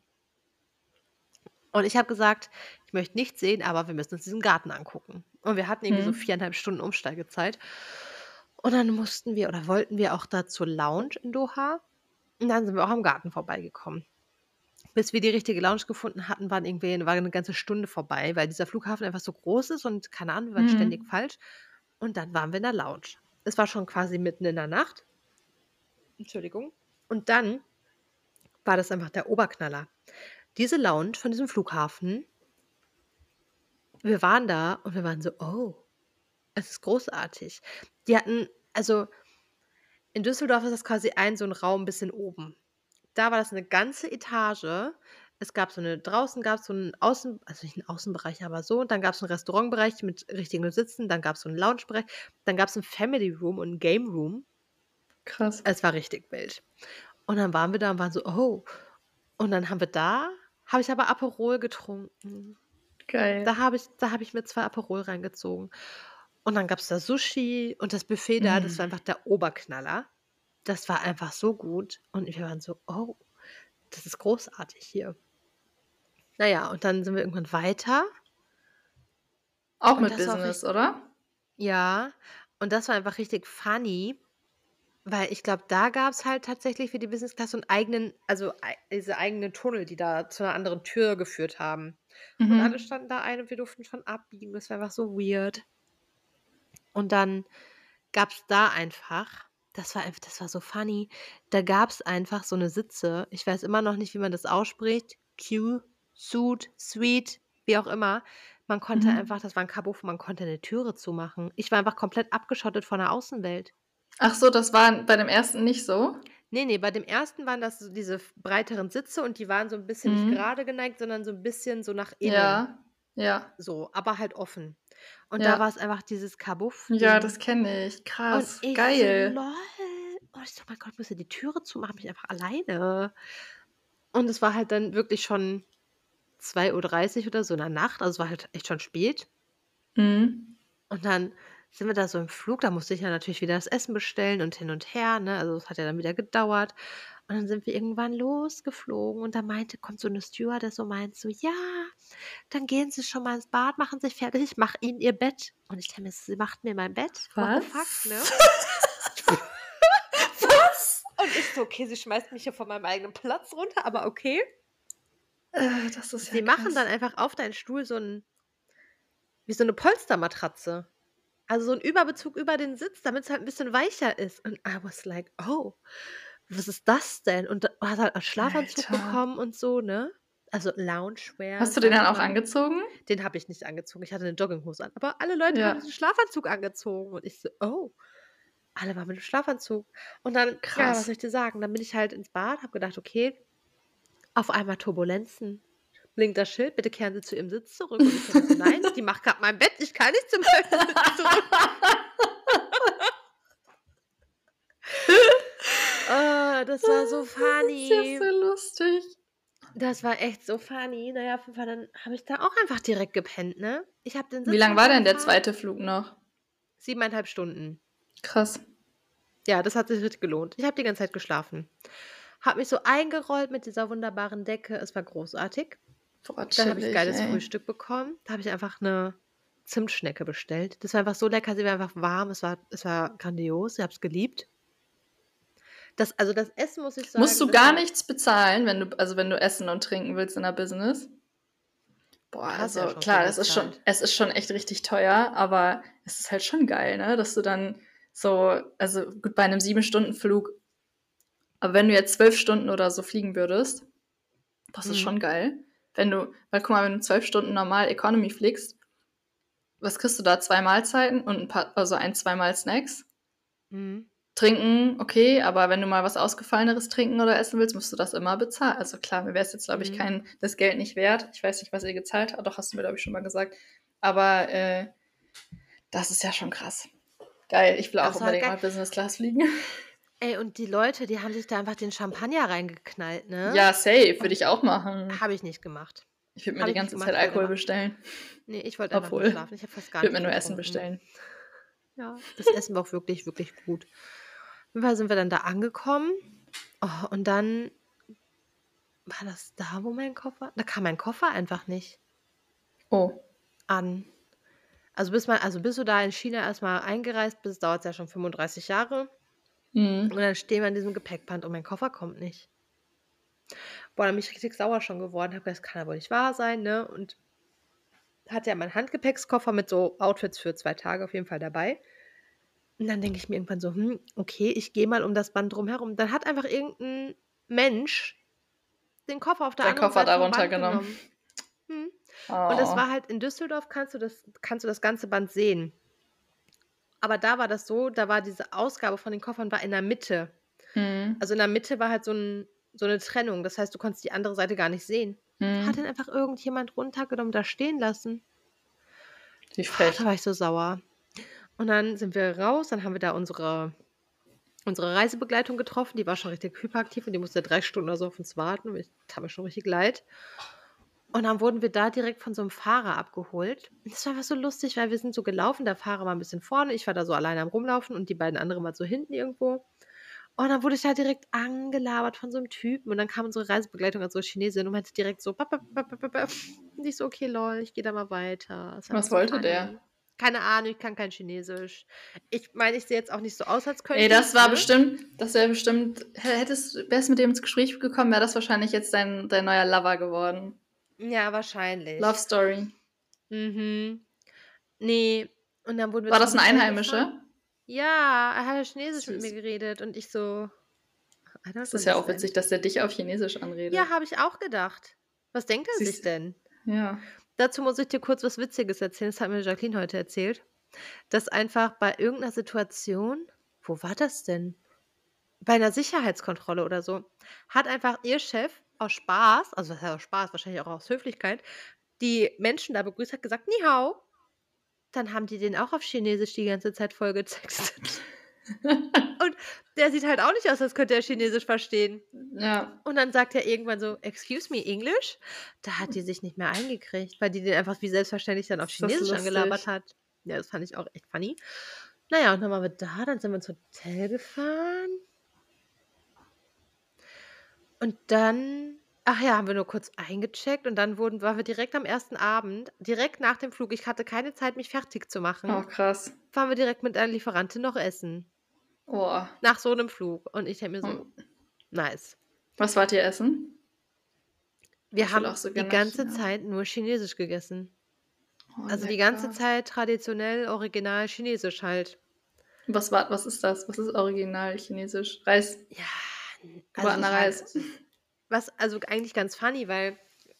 Und ich habe gesagt, ich möchte nichts sehen, aber wir müssen uns diesen Garten angucken. Und wir hatten irgendwie so Mhm. viereinhalb Stunden Umsteigezeit. Und dann mussten wir oder wollten wir auch da zur Lounge in Doha. Und dann sind wir auch am Garten vorbeigekommen. Bis wir die richtige Lounge gefunden hatten, waren irgendwie, war eine ganze Stunde vorbei, weil dieser Flughafen einfach so groß ist und keine Ahnung, wir waren ständig Mhm. falsch. Und dann waren wir in der Lounge. Es war schon quasi mitten in der Nacht. Entschuldigung. Und dann war das einfach der Oberknaller. Diese Lounge von diesem Flughafen, wir waren da und wir waren so, oh, es ist großartig. Die hatten, also in Düsseldorf ist das quasi ein so ein Raum ein bisschen oben. Da war das eine ganze Etage. Es gab so eine, draußen gab es so einen Außen, also nicht einen Außenbereich, aber so. Und dann gab es einen Restaurantbereich mit richtigen Sitzen. Dann gab es so einen Loungebereich. Dann gab es einen Family Room und einen Game Room. Krass. Es war richtig wild. Und dann waren wir da und waren so, oh. Und dann haben wir da, habe ich aber Aperol getrunken. Geil. Da habe ich, da habe ich mir zwei Aperol reingezogen. Und dann gab es da Sushi und das Buffet da, das war Mhm. einfach der Oberknaller. Das war einfach so gut. Und wir waren so, oh, das ist großartig hier. Naja, und dann sind wir irgendwann weiter. Auch Und mit Business, richtig, oder? ja, und das war einfach richtig funny, weil ich glaube, da gab es halt tatsächlich für die Business Class so einen eigenen, also diese eigenen Tunnel, die da zu einer anderen Tür geführt haben. Und alle Mhm. standen da ein und wir durften schon abbiegen. Das war einfach so weird. Und dann gab es da einfach, das war einfach, das war so funny, da gab es einfach so eine Sitze. Ich weiß immer noch nicht, wie man das ausspricht. Q, Suit, Sweet, wie auch immer. Man konnte Mhm. einfach, das war ein Kabuff, man konnte eine Türe zumachen. Ich war einfach komplett abgeschottet von der Außenwelt. Ach so, das war bei dem ersten nicht so? Nee, nee, bei dem ersten waren das so diese breiteren Sitze und die waren so ein bisschen nicht Mhm. gerade geneigt, sondern so ein bisschen so nach innen. Ja. Ja. So, aber halt offen. Und da Ja. war es einfach dieses Ja, Kabuff-Ding. das kenne ich. Und Krass. ich so, Geil. lol. Und ich so, mein Gott, muss ja die Türe zumachen, bin ich einfach alleine. Und es war halt dann wirklich schon 2.30 Uhr oder so in der Nacht, also es war halt echt schon spät. Mhm. Und dann sind wir da so im Flug, da musste ich ja natürlich wieder das Essen bestellen und hin und her, ne? Also es hat ja dann wieder gedauert. Und dann sind wir irgendwann losgeflogen und da meinte, kommt so eine Stewardess so meint so, ja, dann gehen Sie schon mal ins Bad, machen sich fertig, ich mache Ihnen Ihr Bett. Und ich denke mir, sie macht mir mein Bett. What the fuck, ne? Was? <laughs> Was? Und ich so, okay, sie schmeißt mich hier von meinem eigenen Platz runter, aber okay. Äh, das ist Sie ja machen krass. dann einfach auf deinen Stuhl so ein, wie so eine Polstermatratze. Also so ein Überbezug über den Sitz, damit es halt ein bisschen weicher ist. Und I was like, oh, was ist das denn? Und hat halt einen Schlafanzug Alter. bekommen und so, ne? Also Loungewear, Hast du den dann auch angezogen? Den habe ich nicht angezogen. Ich hatte eine Jogginghose an. Aber alle Leute haben Ja. diesen Schlafanzug angezogen. Und ich so, oh, alle waren mit dem Schlafanzug. Und dann, ja, was Krass. soll ich dir sagen? Dann bin ich halt ins Bad, habe gedacht, okay, auf einmal Turbulenzen. Blinkt das Schild, bitte kehren Sie zu Ihrem Sitz zurück. Und ich so, nein, die macht gerade mein Bett, ich kann nicht zu meinem Sitz zurück. <laughs> Ah, das war so Das ist ja funny. so lustig. Das war echt so funny. Naja, auf jeden Fall, dann habe ich da auch einfach direkt gepennt, ne? Ich habe den Wie Sitz lang war denn der zweite Flug noch? Siebeneinhalb Stunden. Krass. Ja, das hat sich richtig gelohnt. Ich habe die ganze Zeit geschlafen. Habe mich so eingerollt mit dieser wunderbaren Decke. Es war großartig. Boah, Dann habe ich geiles ey. Frühstück bekommen. Da habe ich einfach eine Zimtschnecke bestellt. Das war einfach so lecker. Sie war einfach warm. Es war, es war grandios. Ich habe es geliebt. Das, also das Essen muss ich sagen. Musst du gar nichts bezahlen, wenn du, also wenn du essen und trinken willst in der Business? Boah, ja also schon klar, das ist schon, es ist schon echt richtig teuer, aber es ist halt schon geil, ne? Dass du dann So, also gut, bei einem sieben Stunden Flug. Aber wenn du jetzt zwölf Stunden oder so fliegen würdest, das ist Mhm. schon geil. Wenn du, weil guck mal, wenn du zwölf Stunden normal Economy fliegst, was kriegst du da? Zwei Mahlzeiten und ein paar, also ein, zweimal Snacks. Mhm. Trinken, okay, aber wenn du mal was Ausgefalleneres trinken oder essen willst, musst du das immer bezahlen. Also klar, mir wäre es jetzt, glaube ich, Mhm. kein, das Geld nicht wert. Ich weiß nicht, was ihr gezahlt habt, doch hast du mir, glaube ich, schon mal gesagt. Aber äh, das ist ja schon krass. Geil, ich will auch war unbedingt mal Business Class fliegen. <laughs> Ey, und die Leute, die haben sich da einfach den Champagner reingeknallt, ne? Ja, safe, würde ich auch machen. Habe ich nicht gemacht. Ich würde mir hab die ich ganze gemacht, Zeit Alkohol aber. bestellen. Nee, ich wollte einfach Obwohl, schlafen. Ich habe fast ich gar würde nicht mir nur Essen getrunken. bestellen. Ja, das Essen war auch wirklich, wirklich gut. Auf jeden Fall sind wir dann da angekommen. Oh, und dann war das da, wo mein Koffer? Da kam mein Koffer einfach nicht Oh, an. Also bis man, also bis du da in China erstmal eingereist bist, dauert es ja schon 35 Jahre. mhm. Und dann stehen wir an diesem Gepäckband und mein Koffer kommt nicht. Boah, dann bin ich richtig sauer schon geworden. Hab gedacht, das kann ja wohl nicht wahr sein, ne? Und hatte ja meinen Handgepäckskoffer mit so Outfits für zwei Tage auf jeden Fall dabei. Und dann denke ich mir irgendwann so, hm, okay, ich gehe mal um das Band drumherum. Dann hat einfach irgendein Mensch den Koffer auf der Dein anderen Koffer Seite da runtergenommen. genommen. Hm. Oh. Und das war halt in Düsseldorf kannst du das, kannst du das ganze Band sehen. Aber da war das so, da war diese Ausgabe von den Koffern war in der Mitte. Mhm. Also in der Mitte war halt so, ein, so eine Trennung. Das heißt, du konntest die andere Seite gar nicht sehen. Hat Mhm. dann einfach irgendjemand runtergenommen, da stehen lassen. Wie Ah, frech. Da war ich so sauer. Und dann sind wir raus, dann haben wir da unsere, unsere Reisebegleitung getroffen. Die war schon richtig hyperaktiv und die musste drei Stunden oder so auf uns warten. Ich tat mir schon richtig leid. Und dann wurden wir da direkt von so einem Fahrer abgeholt. Und das war einfach so lustig, weil wir sind so gelaufen. Der Fahrer war ein bisschen vorne, ich war da so alleine am Rumlaufen und die beiden anderen mal so hinten irgendwo. Und dann wurde ich da direkt angelabert von so einem Typen. Und dann kam unsere Reisebegleitung als so Chinesin und meinte direkt so, "Bap, bap, bap, bap, bap." und ich so, okay, lol, ich gehe da mal weiter. Was wollte der? Keine Ahnung, ich kann kein Chinesisch. Ich meine, ich sehe jetzt auch nicht so aus, als könnte Ey, das ich, war ne? bestimmt, das wäre bestimmt, hättest, wärst mit dem ins Gespräch gekommen, wäre das wahrscheinlich jetzt dein, dein neuer Lover geworden. Ja, wahrscheinlich. Love Story. Mhm. Nee. Und dann wurden wir War das ein Einheimischer? gefahren. Ja, er hat Chinesisch mit Süß. mir geredet und ich so. Das ist ja auch witzig, dass der dich auf Chinesisch anredet. Ja, habe ich auch gedacht. Was denkt er sich Siehst du. denn? Ja. Dazu muss ich dir kurz was Witziges erzählen. Das hat mir Jacqueline heute erzählt. Dass einfach bei irgendeiner Situation, wo war das denn? Bei einer Sicherheitskontrolle oder so, hat einfach ihr Chef aus Spaß, also was heißt aus Spaß, wahrscheinlich auch aus Höflichkeit, die Menschen da begrüßt, hat gesagt, Ni. Dann haben die den auch auf Chinesisch die ganze Zeit vollgetextet. <laughs> Und der sieht halt auch nicht aus, als könnte er Chinesisch verstehen. ja. Und dann sagt er irgendwann so, excuse me, English? Da hat die sich nicht mehr eingekriegt, weil die den einfach wie selbstverständlich dann auf Chinesisch angelabert hat. Ja, das fand ich auch echt funny. Naja, und dann waren wir da, dann sind wir ins Hotel gefahren. Und dann, ach ja, haben wir nur kurz eingecheckt und dann wurden, waren wir direkt am ersten Abend, direkt nach dem Flug, ich hatte keine Zeit, mich fertig zu machen, Oh, krass. waren wir direkt mit einer Lieferantin noch essen. Oh. Nach so einem Flug. Und ich denke mir so, Hm. nice. Was wart ihr essen? Wir Ich haben auch so die ganze China. Zeit nur Chinesisch gegessen. Oh, Also die ganze lecker. Zeit traditionell, original Chinesisch halt. Was, war, was ist das? Was ist original chinesisch? Reis. Ja, Gebratener ich mein, Reis. was also eigentlich ganz funny, weil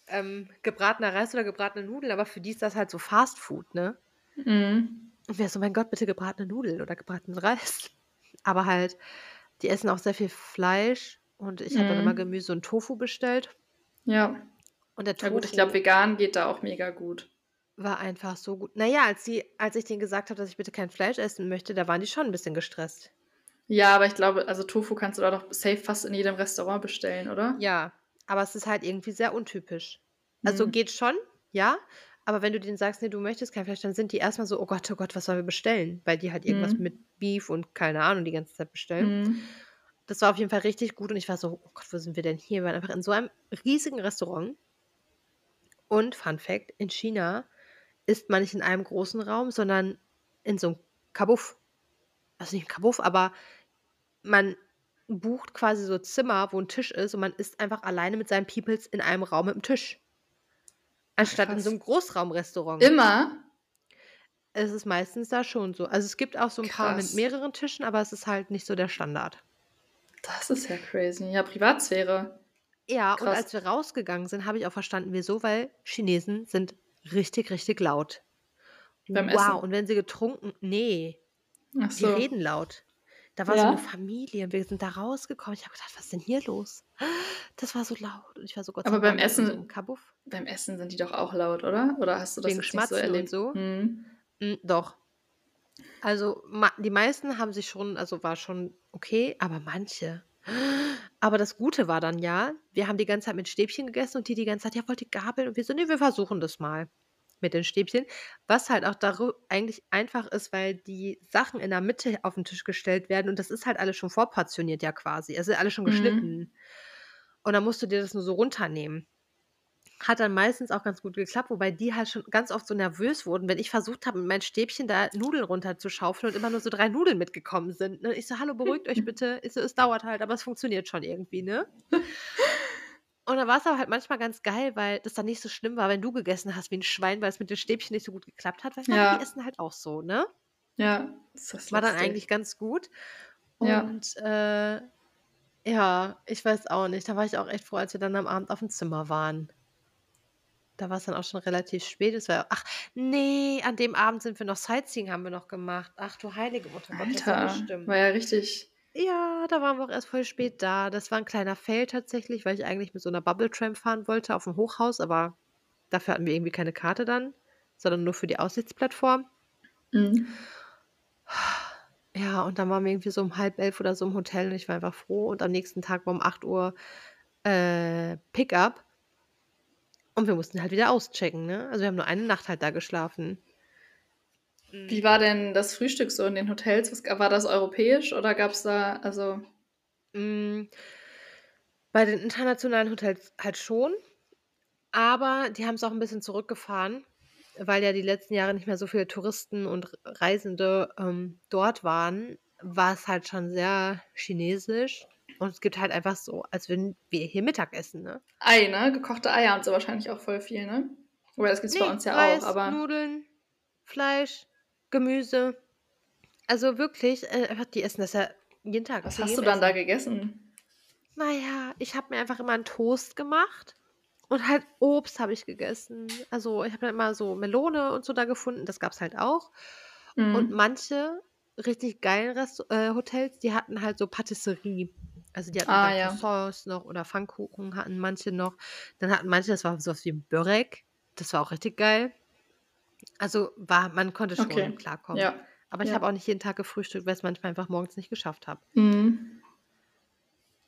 ähm, gebratener Reis oder gebratene Nudeln, aber für die ist das halt so Fast Food, ne? Mhm. Und wir so, mein Gott, bitte gebratene Nudeln oder gebratenen Reis. Aber halt, die essen auch sehr viel Fleisch und ich habe dann immer Mhm. Gemüse und Tofu bestellt. Ja. Und der Ja Tofu gut, ich glaube, vegan geht da auch mega gut. war einfach so gut. Naja, als, sie, als ich denen gesagt habe, dass ich bitte kein Fleisch essen möchte, da waren die schon ein bisschen gestresst. Ja, aber ich glaube, also Tofu kannst du da doch safe fast in jedem Restaurant bestellen, oder? Ja, aber es ist halt irgendwie sehr untypisch. Also Mhm. geht schon, ja. Aber wenn du denen sagst, nee, du möchtest kein Fleisch, dann sind die erstmal so, oh Gott, oh Gott, was sollen wir bestellen? Weil die halt irgendwas Mhm. mit Beef und keine Ahnung die ganze Zeit bestellen. Mhm. Das war auf jeden Fall richtig gut und ich war so, oh Gott, wo sind wir denn hier? Wir waren einfach in so einem riesigen Restaurant. Und Fun Fact, in China isst man nicht in einem großen Raum, sondern in so einem Kabuff. Also nicht ein Kabuff, aber man bucht quasi so Zimmer, wo ein Tisch ist und man isst einfach alleine mit seinen Peoples in einem Raum mit dem Tisch. Anstatt in krass. so einem Großraumrestaurant. Immer? Es ist meistens da schon so. Also, es gibt auch so 'n paar mit Krass. mehreren Tischen, aber es ist halt nicht so der Standard. Das ist ja crazy. Ja, Privatsphäre. Ja, und Krass. als wir rausgegangen sind, habe ich auch verstanden, wieso, weil Chinesen sind richtig, richtig laut. Beim Wow, Essen? und wenn sie getrunken ne, Ach die so. reden laut. Da war so 'ne Ja? Familie und wir sind da rausgekommen. Ich habe gedacht: „Was ist denn hier los?“ Das war so laut und ich war so: „Gott sei Aber beim Dank so Essen Kabuff.“ beim Essen sind die doch auch laut, oder? Oder hast du das Wegen jetzt nicht so Schmatzen und erlebt? so? Mhm. Hm, doch. Also, ma die meisten haben sich schon also, war schon okay, aber manche aber das Gute war dann ja, wir haben die ganze Zeit mit Stäbchen gegessen und die die ganze Zeit: „Ja, wollt ihr Gabeln?“ Und wir so: „Ne, wir versuchen das mal mit den Stäbchen.“ Was halt auch eigentlich einfach ist, weil die Sachen in der Mitte auf 'n Tisch gestellt werden und das ist halt alles schon vorportioniert ja quasi. Es ist alles schon Mhm. geschnitten. Und dann musst du dir das nur so runternehmen. Hat dann meistens auch ganz gut geklappt, wobei die halt schon ganz oft so nervös wurden, wenn ich versucht habe, mit meinen Stäbchen da Nudeln runterzuschaufeln und immer nur so 3 Nudeln mitgekommen sind, ne? Ich so: „Hallo, beruhigt euch <laughs> bitte.“ Ich so: „Es dauert halt, aber es funktioniert schon irgendwie, ne?“ Und dann war's aber halt manchmal ganz geil, weil das dann nicht so schlimm war, wenn du gegessen hast wie 'n Schwein, weil's mit den Stäbchen nicht so gut geklappt hat, weil manche, die Ja. essen halt auch so, ne? Ja, ist das War dann lustig. eigentlich ganz gut. Ja. Und, äh, ja, ich weiß auch nicht. Da war ich auch echt froh, als wir dann am Abend auf'm Zimmer waren. Da war's dann auch schon relativ spät. Es war ach, ne, an dem Abend sind wir noch Sightseeing haben wir noch gemacht. Ach du heilige Muttergott, das war Alter, bestimmt. war ja richtig Ja, da waren wir auch erst voll spät da. Das war 'n kleiner Fail tatsächlich, weil ich eigentlich mit so 'ner Bubble Tram fahren wollte auf'm Hochhaus, aber dafür hatten wir irgendwie keine Karte dann, sondern nur für die Aussichtsplattform. Mhm. Ja, und dann waren wir irgendwie so um 22:30 oder so im Hotel und ich war einfach froh und am nächsten Tag war um 8:00, äh, Pick-up. Und wir mussten halt wieder auschecken, ne? Also, wir haben nur eine Nacht halt da geschlafen. Wie Mhm. war denn das Frühstück so in den Hotels? Was war das europäisch oder gab's da also Hm, bei den internationalen Hotels halt schon, aber die haben's auch 'n bisschen zurückgefahren, weil ja die letzten Jahre nicht mehr so viele Touristen und Reisende, ähm, dort waren, war's halt schon sehr chinesisch und es gibt halt einfach so als würden wir hier Mittag essen, ne? Ei, ne? Gekochte Eier und so wahrscheinlich auch voll viel, ne? Wobei das gibt's bei Ne, uns ja auch, Reis, aber Nudeln, Fleisch, Gemüse. Also, wirklich, äh, die essen das ja jeden Tag Was hast du dann da Essen. gegessen? Na ja, ich habe mir einfach immer 'n Toast gemacht und halt Obst habe ich gegessen. Also, ich habe dann immer so Melone und so da gefunden, das gab's halt auch. Und Mhm. manche richtig geilen Rest äh, Hotels, die hatten halt so Patisserie. Also, die hatten Ah, ja. Croissants noch oder Pfannkuchen hatten manche noch. Dann hatten manche, das war so was wie 'n Börek. Das war auch richtig geil. Also, war man konnte schon Okay, klarkommen. ja, Aber ich ja. habe auch nicht jeden Tag gefrühstückt, weil's manchmal einfach morgens nicht geschafft habe. Mhm.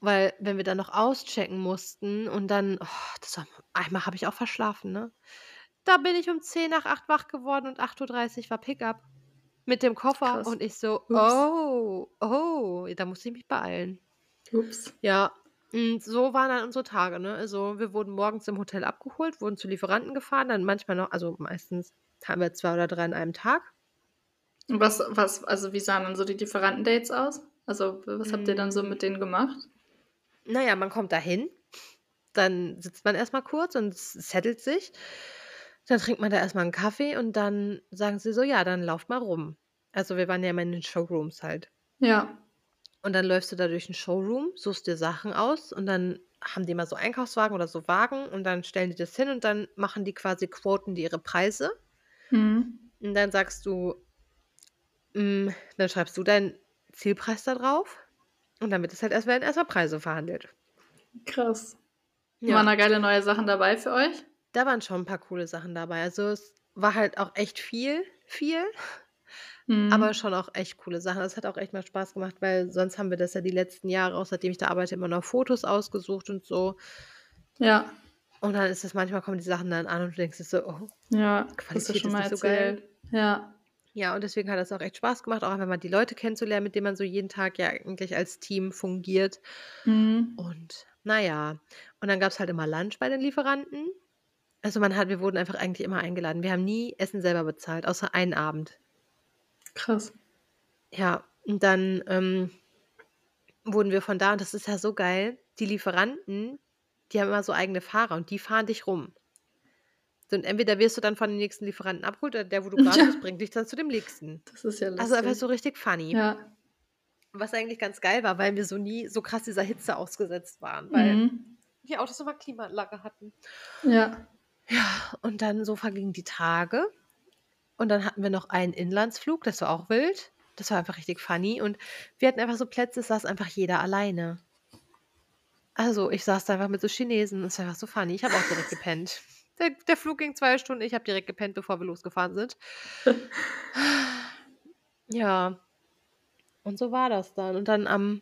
Weil wenn wir dann noch auschecken mussten und dann oh, das war einmal habe ich auch verschlafen, ne? Da bin ich um 8:10 wach geworden und 8:30 war Pick-up mit dem Koffer Krass. und ich so: Ups. „Oh, oh“, da musste ich mich beeilen. Ups. Ja, und so waren dann unsere Tage, ne? Also, wir wurden morgens im Hotel abgeholt, wurden zu Lieferanten gefahren, dann manchmal noch also, meistens hatten wir 2 oder 3 an einem Tag. Und was was also, wie sahen dann so die Lieferanten-Dates aus? Also, was habt ihr dann so Hm. mit denen gemacht? Na ja, man kommt dahin, dann sitzt man erst mal kurz und settelt sich. Dann trinkt man da erst mal 'n Kaffee und dann sagen sie so: „Ja, dann lauft mal rum.“ Also, wir waren ja immer in den Showrooms halt. Ja. Und dann läufst du da durch 'n Showroom, suchst dir Sachen aus und dann haben die immer so Einkaufswagen oder so Wagen und dann stellen die das hin und dann machen die quasi quoten die ihre Preise. Mhm. Und dann sagst du hm, dann schreibst du deinen Zielpreis da drauf und wird es halt erst werden erst mal Preise verhandelt. Krass. Ja. Waren da geile neue Sachen dabei für euch? Da waren schon 'n paar coole Sachen dabei. Also, es war halt auch echt viel, viel, aber Mhm. schon auch echt coole Sachen. Es hat auch echt mal Spaß gemacht, weil sonst haben wir das ja die letzten Jahre, auch seitdem ich da arbeite, immer noch Fotos ausgesucht und so. Ja. Und dann ist das manchmal kommen die Sachen dann an und du denkst so: „Oh, Ja, Qualität schon ist mal nicht so geil.“ erzählt. Ja. Ja, und deswegen hat das auch echt Spaß gemacht, auch einfach mal die Leute kennenzulernen, mit denen man so jeden Tag ja eigentlich als Team fungiert. Mhm. Und na ja, und dann gab's halt immer Lunch bei den Lieferanten. Also, man hat wir wurden einfach eigentlich immer eingeladen. Wir haben nie Essen selber bezahlt, außer einen Abend. Krass. Ja, und dann, ähm, wurden wir von da und das ist ja so geil, die Lieferanten, die haben immer so eigene Fahrer und die fahren dich rum. Und entweder wirst du dann von dem nächsten Lieferanten abgeholt oder der, wo du <laughs> gerade Ja. bist, bringt dich dann zu dem nächsten. Das ist ja Also einfach lustig. so richtig funny. Ja. Was eigentlich ganz geil war, weil wir so nie so krass dieser Hitze ausgesetzt waren, weil Mhm. die Autos immer Klimaanlage hatten. Ja. Ja, und dann so vergingen die Tage. Und dann hatten wir noch einen Inlandsflug, das war auch wild. Das war einfach richtig funny. Und wir hatten einfach so Plätze, es saß einfach jeder alleine. Also ich saß da einfach mit so Chinesen. Das war einfach so funny. Ich habe auch direkt gepennt. Der, der Flug ging zwei Stunden. Ich habe direkt gepennt, bevor wir losgefahren sind. <laughs> Ja. Und so war das dann. Und dann am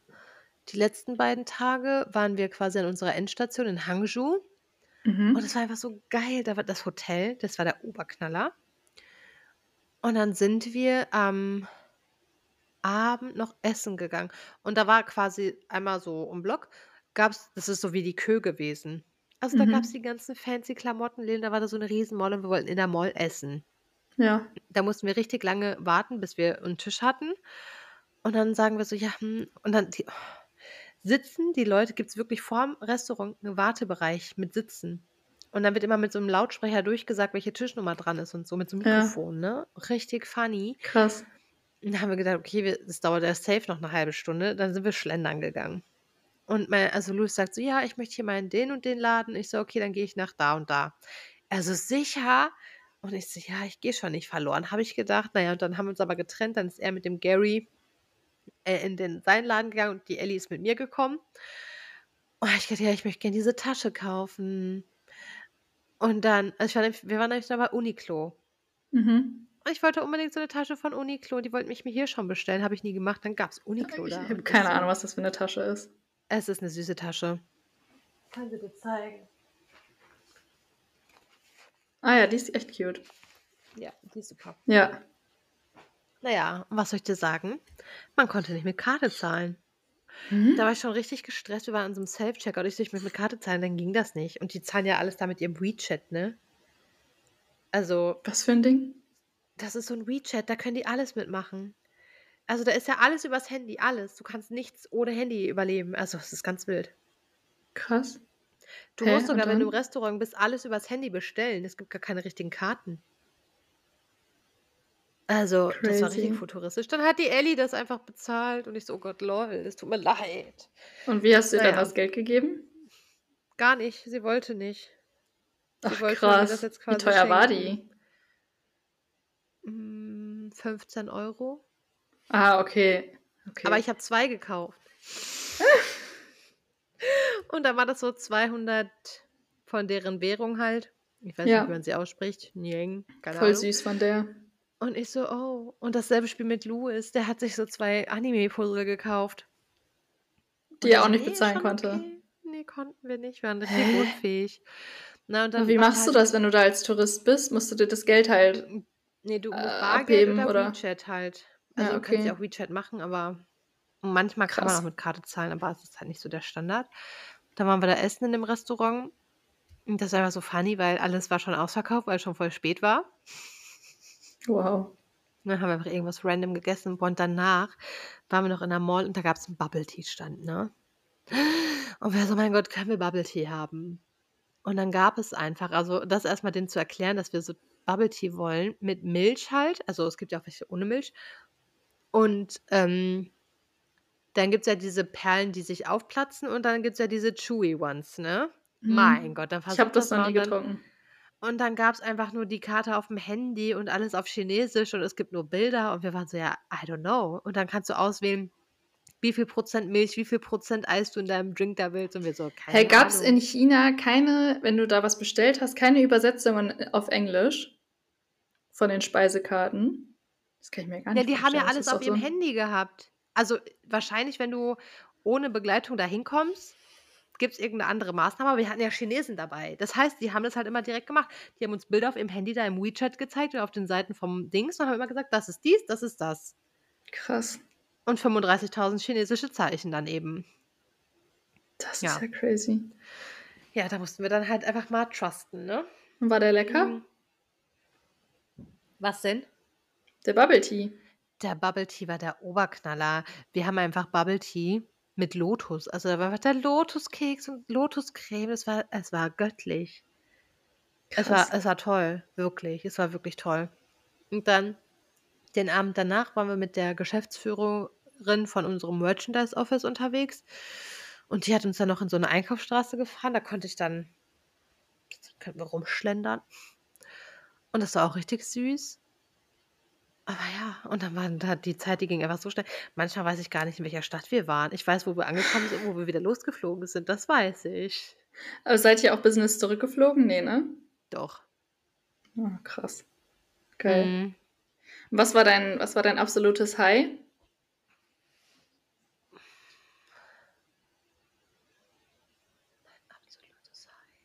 die letzten beiden Tage waren wir quasi an unserer Endstation in Hangzhou. Und Mhm. es war einfach so geil. Da war das Hotel, das war der Oberknaller. Und dann sind wir am Abend noch essen gegangen. Und da war quasi einmal so um Block, gab's, das ist so wie die Kö gewesen. Also da gab es Mhm. die ganzen fancy Klamottenläden, da war da so eine riesen Mall und wir wollten in der Mall essen. Ja. Da mussten wir richtig lange warten, bis wir einen Tisch hatten. Und dann sagen wir so, ja, hm, und dann die, sitzen die Leute, gibt es wirklich vorm Restaurant einen Wartebereich mit Sitzen. Und dann wird immer mit so einem Lautsprecher durchgesagt, welche Tischnummer dran ist und so, mit so einem Ja. Mikrofon, ne? Richtig funny. Krass. Und dann haben wir gedacht, okay, wir, das dauert ja safe noch eine halbe Stunde. Dann sind wir schlendern gegangen. Und mein, also Louis sagt so, ja, ich möchte hier mal in den und den Laden. Ich so, okay, dann gehe ich nach da und da. Also sicher. Und ich so, ja, ich gehe schon nicht verloren, habe ich gedacht. Naja, und dann haben wir uns aber getrennt. Dann ist er mit dem Gary äh, in den, seinen Laden gegangen und die Ellie ist mit mir gekommen. Und ich dachte, ja, ich möchte gerne diese Tasche kaufen. Und dann, also ich war wir waren nämlich da bei Uniqlo. Mhm. Und ich wollte unbedingt so eine Tasche von Uniqlo. Die wollten mich mir hier schon bestellen. Habe ich nie gemacht. Dann gab es Uniqlo Ich da. habe und keine ich Ahnung, was das für eine Tasche ist. Es ist eine süße Tasche. Kann sie dir zeigen. Ah ja, die ist echt cute. Ja, die ist super. Ja. Naja, und was soll ich dir sagen? Man konnte nicht mit Karte zahlen. Mhm. Da war ich schon richtig gestresst. Wir waren an so einem Self-Checkout. Ich so, ich möchte mit Karte zahlen, dann ging das nicht. Und die zahlen ja alles da mit ihrem WeChat, ne? Also, Was für ein Ding? das ist so ein WeChat, da können die alles mitmachen. Also, da ist ja alles übers Handy, alles. Du kannst nichts ohne Handy überleben. Also, es ist ganz wild. Krass. Du Hä, musst sogar, wenn du im? Restaurant bist, alles übers Handy bestellen. Es gibt gar keine richtigen Karten. Also, das war richtig Crazy. futuristisch. Dann hat die Ellie das einfach bezahlt und ich so, oh Gott, lol, es tut mir leid. Und wie hast du ihr dann Naja, das Geld gegeben? gar nicht. Sie wollte nicht. Sie Ach wollte krass. Wie teuer war schenken. die? Mm, 15 Euro. Ah, okay. Aber Okay. ich habe zwei gekauft. <laughs> Und dann war das so 200 von deren Währung halt. Ich weiß nicht, wie Ja, man sie ausspricht. Nying, keine voll Ahnung. süß von der. Und ich so, oh. Und dasselbe Spiel mit Louis. Der hat sich so zwei Anime-Puzzle gekauft. Die er auch so, nicht nee, bezahlen konnte. okay. Nee, konnten wir nicht. Wir waren richtig Hä? unfähig. Na, und dann wie machst du halt, das, wenn du da als Tourist bist? Musst du dir das Geld halt nee, du äh, Bargeld abheben oder oder? WeChat halt. Also Ja, du kannst ja okay. auch WeChat machen, aber manchmal kann man auch Krass. mit Karte zahlen, aber es ist halt nicht so der Standard. Dann waren wir da essen in dem Restaurant. Und das war einfach so funny, weil alles war schon ausverkauft, weil es schon voll spät war. Wow. Und dann haben wir einfach irgendwas random gegessen. Und danach waren wir noch in der Mall und da gab es einen Bubble Tea Stand, ne? Und wir so, mein Gott, können wir Bubble Tea haben? Und dann gab es einfach, also das erstmal denen zu erklären, dass wir so Bubble Tea wollen, mit Milch halt. Also es gibt ja auch welche ohne Milch. Und ähm, dann gibt es ja diese Perlen, die sich aufplatzen und dann gibt es ja diese Chewy Ones, ne? Mein Mhm. Gott, dann Ich habe das das noch nie getrunken. und dann gab es einfach nur die Karte auf dem Handy und alles auf Chinesisch und es gibt nur Bilder und wir waren so, ja, I don't know. Und dann kannst du auswählen, wie viel Prozent Milch, wie viel Prozent Eis du in deinem Drink da willst und wir so, Hey, keine gab es in. China keine, wenn du da was bestellt hast, keine Übersetzungen auf Englisch von den Speisekarten? Das kann ich mir gar Ja, nicht die haben ja alles auf so ihrem ein. Handy gehabt. Also wahrscheinlich, wenn du ohne Begleitung da hinkommst, gibt es irgendeine andere Maßnahme, aber wir hatten ja Chinesen dabei. Das heißt, die haben das halt immer direkt gemacht. Die haben uns Bilder auf ihrem Handy da im WeChat gezeigt oder auf den Seiten vom Dings und haben immer gesagt, das ist dies, das ist das. Krass. Und 35.000 chinesische Zeichen dann eben. Das ist Ja. ja crazy. Ja, da mussten wir dann halt einfach mal trusten, ne? War der lecker? Mhm. Was denn? Der Bubble Tea. Der Bubble Tea war der Oberknaller. Wir haben einfach Bubble Tea mit Lotus. Also da war einfach der Lotuskeks und Lotuscreme. Es war, es war göttlich. Es war es war toll, wirklich. Es war wirklich toll. Und dann den Abend danach waren wir mit der Geschäftsführerin von unserem Merchandise Office unterwegs und die hat uns dann noch in so 'ne Einkaufsstraße gefahren. Da konnte ich dann konnten wir rumschlendern. Und das war auch richtig süß. Aber ja, und dann waren da die Zeit, die ging einfach so schnell. Manchmal weiß ich gar nicht, in welcher Stadt wir waren. Ich weiß, wo wir angekommen sind und wo wir wieder losgeflogen sind, das weiß ich. Aber seid ihr auch Business zurückgeflogen? Ne, ne? Doch. Oh, krass. Geil. Mhm. Was war dein was war dein absolutes High? Mein absolutes High.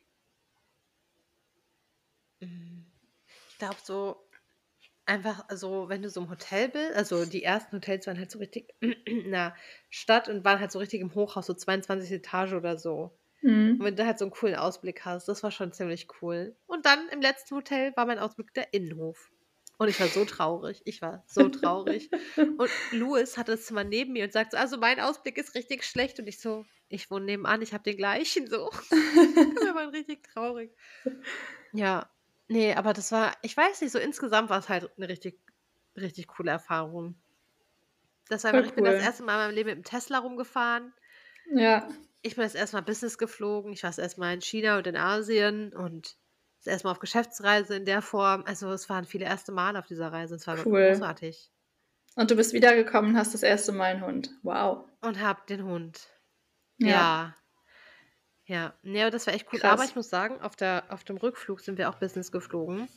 Hm, ich glaube so einfach so, wenn du so im Hotel bist also die ersten Hotels waren halt so richtig <clears throat> in der Stadt und waren halt so richtig im Hochhaus, so 22. Etage oder so. Und Mhm. wenn du halt so 'n coolen Ausblick hast, das war schon ziemlich cool. Und dann im letzten Hotel war mein Ausblick der Innenhof. Und ich war so traurig. Ich war so traurig. <laughs> Und Louis hatte das Zimmer neben mir und sagt so: „Also, mein Ausblick ist richtig schlecht.“ Und ich so: „Ich wohne nebenan, ich habe den gleichen“, so. <laughs> Wir waren <laughs> richtig traurig. Ja, ne, aber das war ich weiß nicht, so insgesamt war's halt 'ne richtig richtig coole Erfahrung. Das war Voll ich bin das erste Mal in meinem Leben mit'm Tesla rumgefahren. Ja. Ich bin das erste Mal Business geflogen. Ich war das erste Mal in China und in Asien und das erste Mal auf Geschäftsreise in der Form. Also, es waren viele erste Male auf dieser Reise. Es war wirklich Cool. großartig. Und du bist wiedergekommen und hast das erste Mal 'n Hund. Wow. Und habe den Hund. Ja. Ja. Ja. Ne, aber das war echt cool. Aber Krass. ich muss sagen, auf der auf dem Rückflug sind wir auch Business geflogen.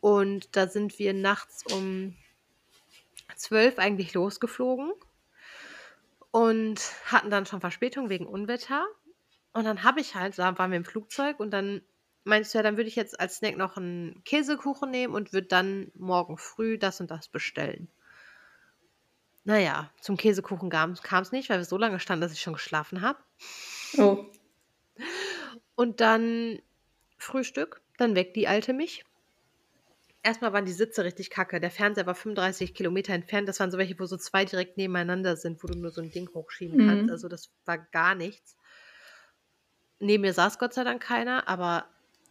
Und da sind wir nachts um 12 eigentlich losgeflogen und hatten dann schon Verspätung wegen Unwetter. Und dann habe ich halt da waren wir im Flugzeug und dann meinte ich: „Ja, dann würde ich jetzt als Snack noch 'n Käsekuchen nehmen und würde dann morgen früh das und das bestellen.“ Na ja, zum Käsekuchen gams kam's nicht, weil wir so lange standen, dass ich schon geschlafen habe. Oh. Und dann Frühstück, dann weckt die Alte mich. Erst mal waren die Sitze richtig kacke. Der Fernseher war 35 Kilometer entfernt. Das waren so welche, wo so 2 direkt nebeneinander sind, wo du nur so 'n Ding hochschieben kannst. Mhm. Also, das war gar nichts. Neben mir saß Gott sei Dank keiner, aber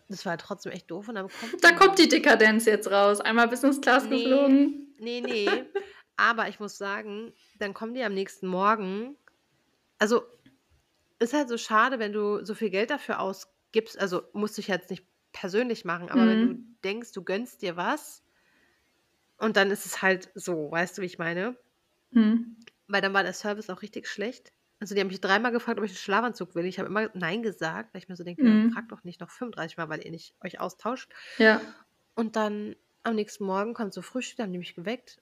das war trotzdem echt doof und dann kommt Da die kommt die Dekadenz jetzt raus. Einmal Business Class Ne, geflogen. ne, ne. <laughs> Aber ich muss sagen, dann kommen die am nächsten Morgen also, ist halt so schade, wenn du so viel Geld dafür ausgibst also, musst du jetzt nicht persönlich machen, aber wenn du Mhm. denkst, du gönnst dir was und dann ist es halt so, weißt du, wie ich meine? Mhm. Weil dann war der Service auch richtig schlecht. Also, die haben mich dreimal gefragt, ob ich 'n Schlafanzug will. Ich habe immer nein gesagt, weil ich mir so denke: „Ja, Mhm. fragt doch nicht noch 35 Mal, weil ihr nicht euch austauscht.“ Ja. Und dann am nächsten Morgen kommt so Frühstück, da haben die mich geweckt.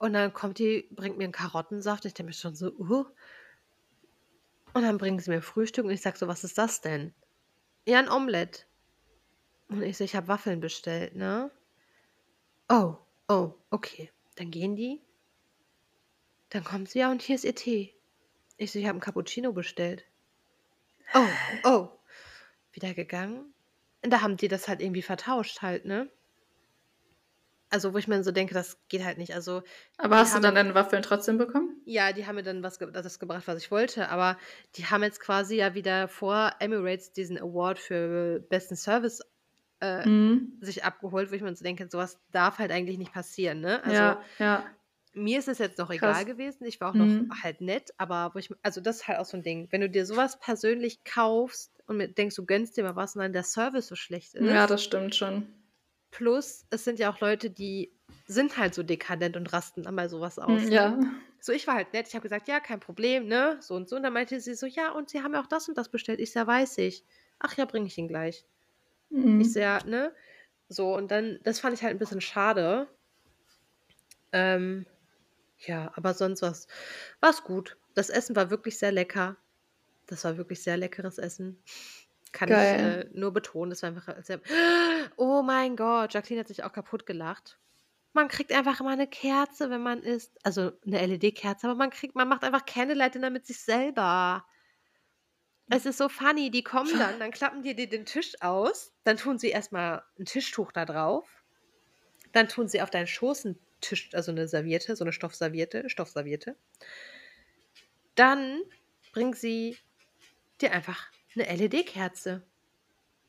Und dann kommt die, bringt mir 'n Karottensaft. Ich denke mir schon so: „Uh.“ Und dann bringen sie mir Frühstück und ich sage so: „Was ist das denn?“ „Ja, 'n Omelett.“ Und ich so: „Ich habe Waffeln bestellt, ne?“ „Oh, oh, okay.“ Dann gehen die. Dann kommt sie: „Ja, und hier ist Ihr Tee.“ Ich so: „Ich habe 'n Cappuccino bestellt.“ „Oh, oh.“ Wieder gegangen. Da haben die das halt irgendwie vertauscht halt, ne? Also, wo ich mir so denke, das geht halt nicht. Also, Aber hast du dann deine Waffeln trotzdem bekommen? Ja, die haben mir dann was ge das gebracht, was ich wollte, aber die haben jetzt quasi ja wieder vor Emirates diesen Award für besten Service, äh, Mhm. sich abgeholt, wo ich mir so denke, so was darf halt eigentlich nicht passieren, ne? Also, Ja, ja. mir ist es jetzt noch egal Krass. gewesen. Ich war auch noch Mhm. halt nett, aber wo ich also, das ist halt auch so 'n Ding. Wenn du dir so was persönlich kaufst und denkst, du gönnst dir mal was und dann der Service so schlecht Ja, ist das stimmt schon. Plus es sind ja auch Leute, die sind halt so dekadent und rasten dann bei so was aus, ne? ja. So, ich war halt nett. Ich habe gesagt: „Ja, kein Problem, ne?“ So und so. Und dann meinte sie so: „Ja, und Sie haben ja auch das und das bestellt.“ Ich „Ja, weiß ich.“ „Ach ja, bringe ich Ihnen gleich.“ Ich Mhm. „Ja“, ne? So, und dann das fand ich halt 'n bisschen schade. Ähm, ja, aber sonst war's war's gut. Das Essen war wirklich sehr lecker. Das war wirklich sehr leckeres Essen. Kann ich, Geil. äh, nur betonen. Das war einfach sehr oh mein Gott, Jacqueline hat sich auch kaputt gelacht. Man kriegt einfach immer 'ne Kerze, wenn man isst. Also, 'ne LED-Kerze, aber man kriegt man macht einfach Candlelight Dinner mit sich selber. Es ist so funny. Die kommen dann, dann klappen die dir den Tisch aus. Dann tun sie erst mal 'n Tischtuch da drauf. Dann tun sie auf deinen Schoß 'n Tisch also, 'ne Serviette, so 'ne Stoffserviette Stoffserviette. Dann bringen sie dir einfach 'ne LED-Kerze.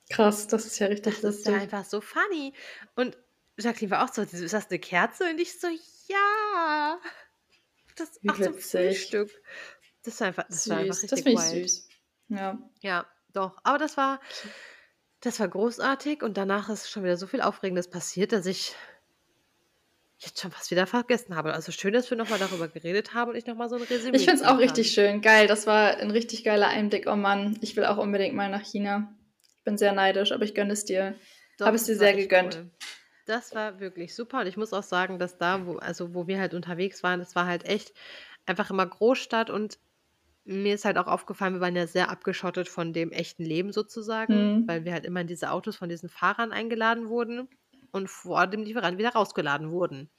Krass, das ist ja richtig Das ist ja lustig. einfach so funny. Und Jacqueline war auch so: „Ist das 'ne Kerze?“ Und ich so: „Ja!“ Das Wie auch zum. Frühstück. Das war einfach das war einfach Süß, das richtig ich wild. süß. Ja. Ja, doch. Aber das war das war großartig und danach ist schon wieder so viel Aufregendes passiert, dass ich jetzt schon fast wieder vergessen habe. Also schön, dass wir noch mal darüber geredet haben und ich noch mal so 'n Resümee Ich finde es auch richtig schön. Geil, das war 'n richtig geiler Einblick. Oh Mann, ich will auch unbedingt mal nach China. Ich bin sehr neidisch, aber ich gönne es dir. Habe es dir sehr gegönnt. cool. Das war wirklich super und ich muss auch sagen, dass da, wo also, wo wir halt unterwegs waren, das war halt echt einfach immer Großstadt und mir ist halt auch aufgefallen, wir waren ja sehr abgeschottet von dem echten Leben sozusagen, weil Mhm. wir halt immer in diese Autos von diesen Fahrern eingeladen wurden und vor dem Lieferanten wieder rausgeladen wurden.